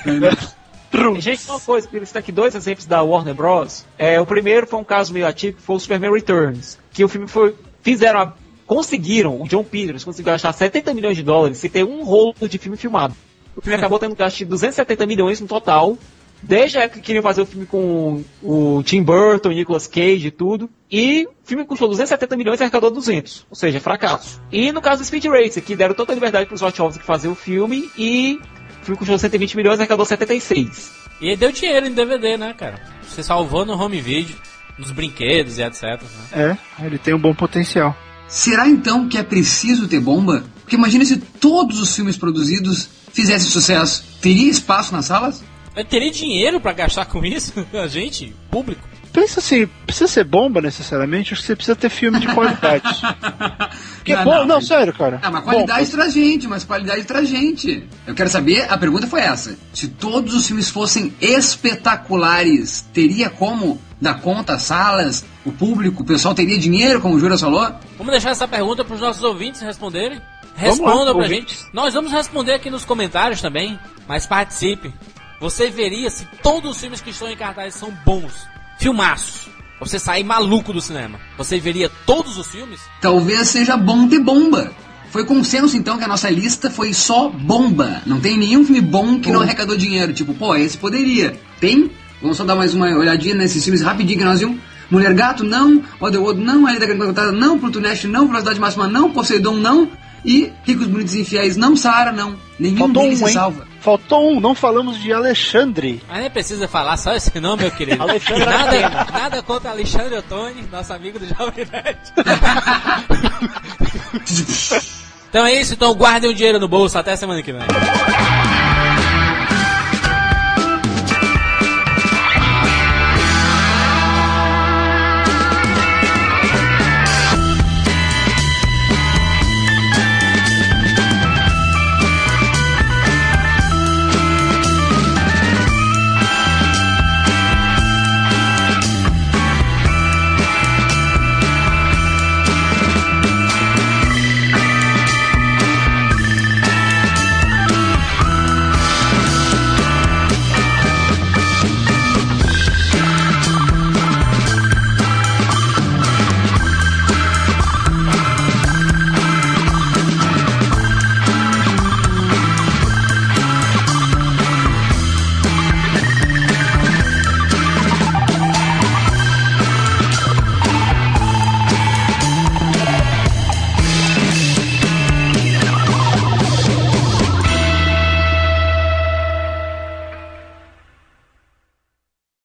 *laughs* Gente, uma coisa, eu citar aqui dois exemplos da Warner Bros. É, o primeiro foi um caso meio atípico, foi o Superman Returns, que o filme foi, fizeram, a- conseguiram, o John Peters conseguiu gastar 70 milhões de dólares sem ter um rolo de filme filmado. O filme acabou tendo gasto de 270 milhões no total, desde a época que queriam fazer o filme com o Tim Burton, Nicolas Cage e tudo, e o filme custou 270 milhões e arrecadou 200, ou seja, fracasso. E no caso do Speed Racer, que deram toda a liberdade para os Wachowski fazer o filme e o filme custou 120 milhões e arrecadou 76. E ele deu dinheiro em DVD, né, cara? Você salvou no home video, nos brinquedos e etc. Né? É, ele tem um bom potencial. Será então que é preciso ter bomba? Porque imagina se todos os filmes produzidos fizessem sucesso. Teria espaço nas salas? Eu teria dinheiro pra gastar com isso? *laughs* A gente, público. Pensa assim, precisa ser bomba necessariamente? Acho que você precisa ter filme de qualidade. *laughs* Porque Não, bom, não, não, sério, cara. Ah, mas qualidade Bom, traz gente, mas qualidade traz gente. Eu quero saber, a pergunta foi essa. Se todos os filmes fossem espetaculares, teria como dar conta as salas, o público, o pessoal teria dinheiro, como o Jura falou? Vamos deixar essa pergunta pros nossos ouvintes responderem? Respondam pra ouvintes. gente. Nós vamos responder aqui nos comentários também, mas participe. Você veria se todos os filmes que estão em cartaz são bons, filmaços. Você sair maluco do cinema. Você veria todos os filmes? Talvez seja bom ter bomba. Foi consenso então que a nossa lista foi só bomba. Não tem nenhum filme bom que não arrecadou dinheiro. Tipo, pô, esse poderia. Tem? Vamos só dar mais uma olhadinha nesses filmes rapidinho que nós vimos. Mulher Gato, não. Otherworld, não. A Ilha da Grande não. Pluto Nash, não. Velocidade Máxima, não. Poseidon, não. E Ricos, Bonitos e Infiéis, não. Saara, não. Nenhum Faltou deles um, se hein? salva. Faltou um, não falamos de Alexandre. Mas nem precisa falar só esse nome, meu querido. Alexandre nada, nada contra Alexandre Ottoni, nosso amigo do Jovem Nerd. *laughs* então é isso, então guardem o dinheiro no bolso, até semana que vem.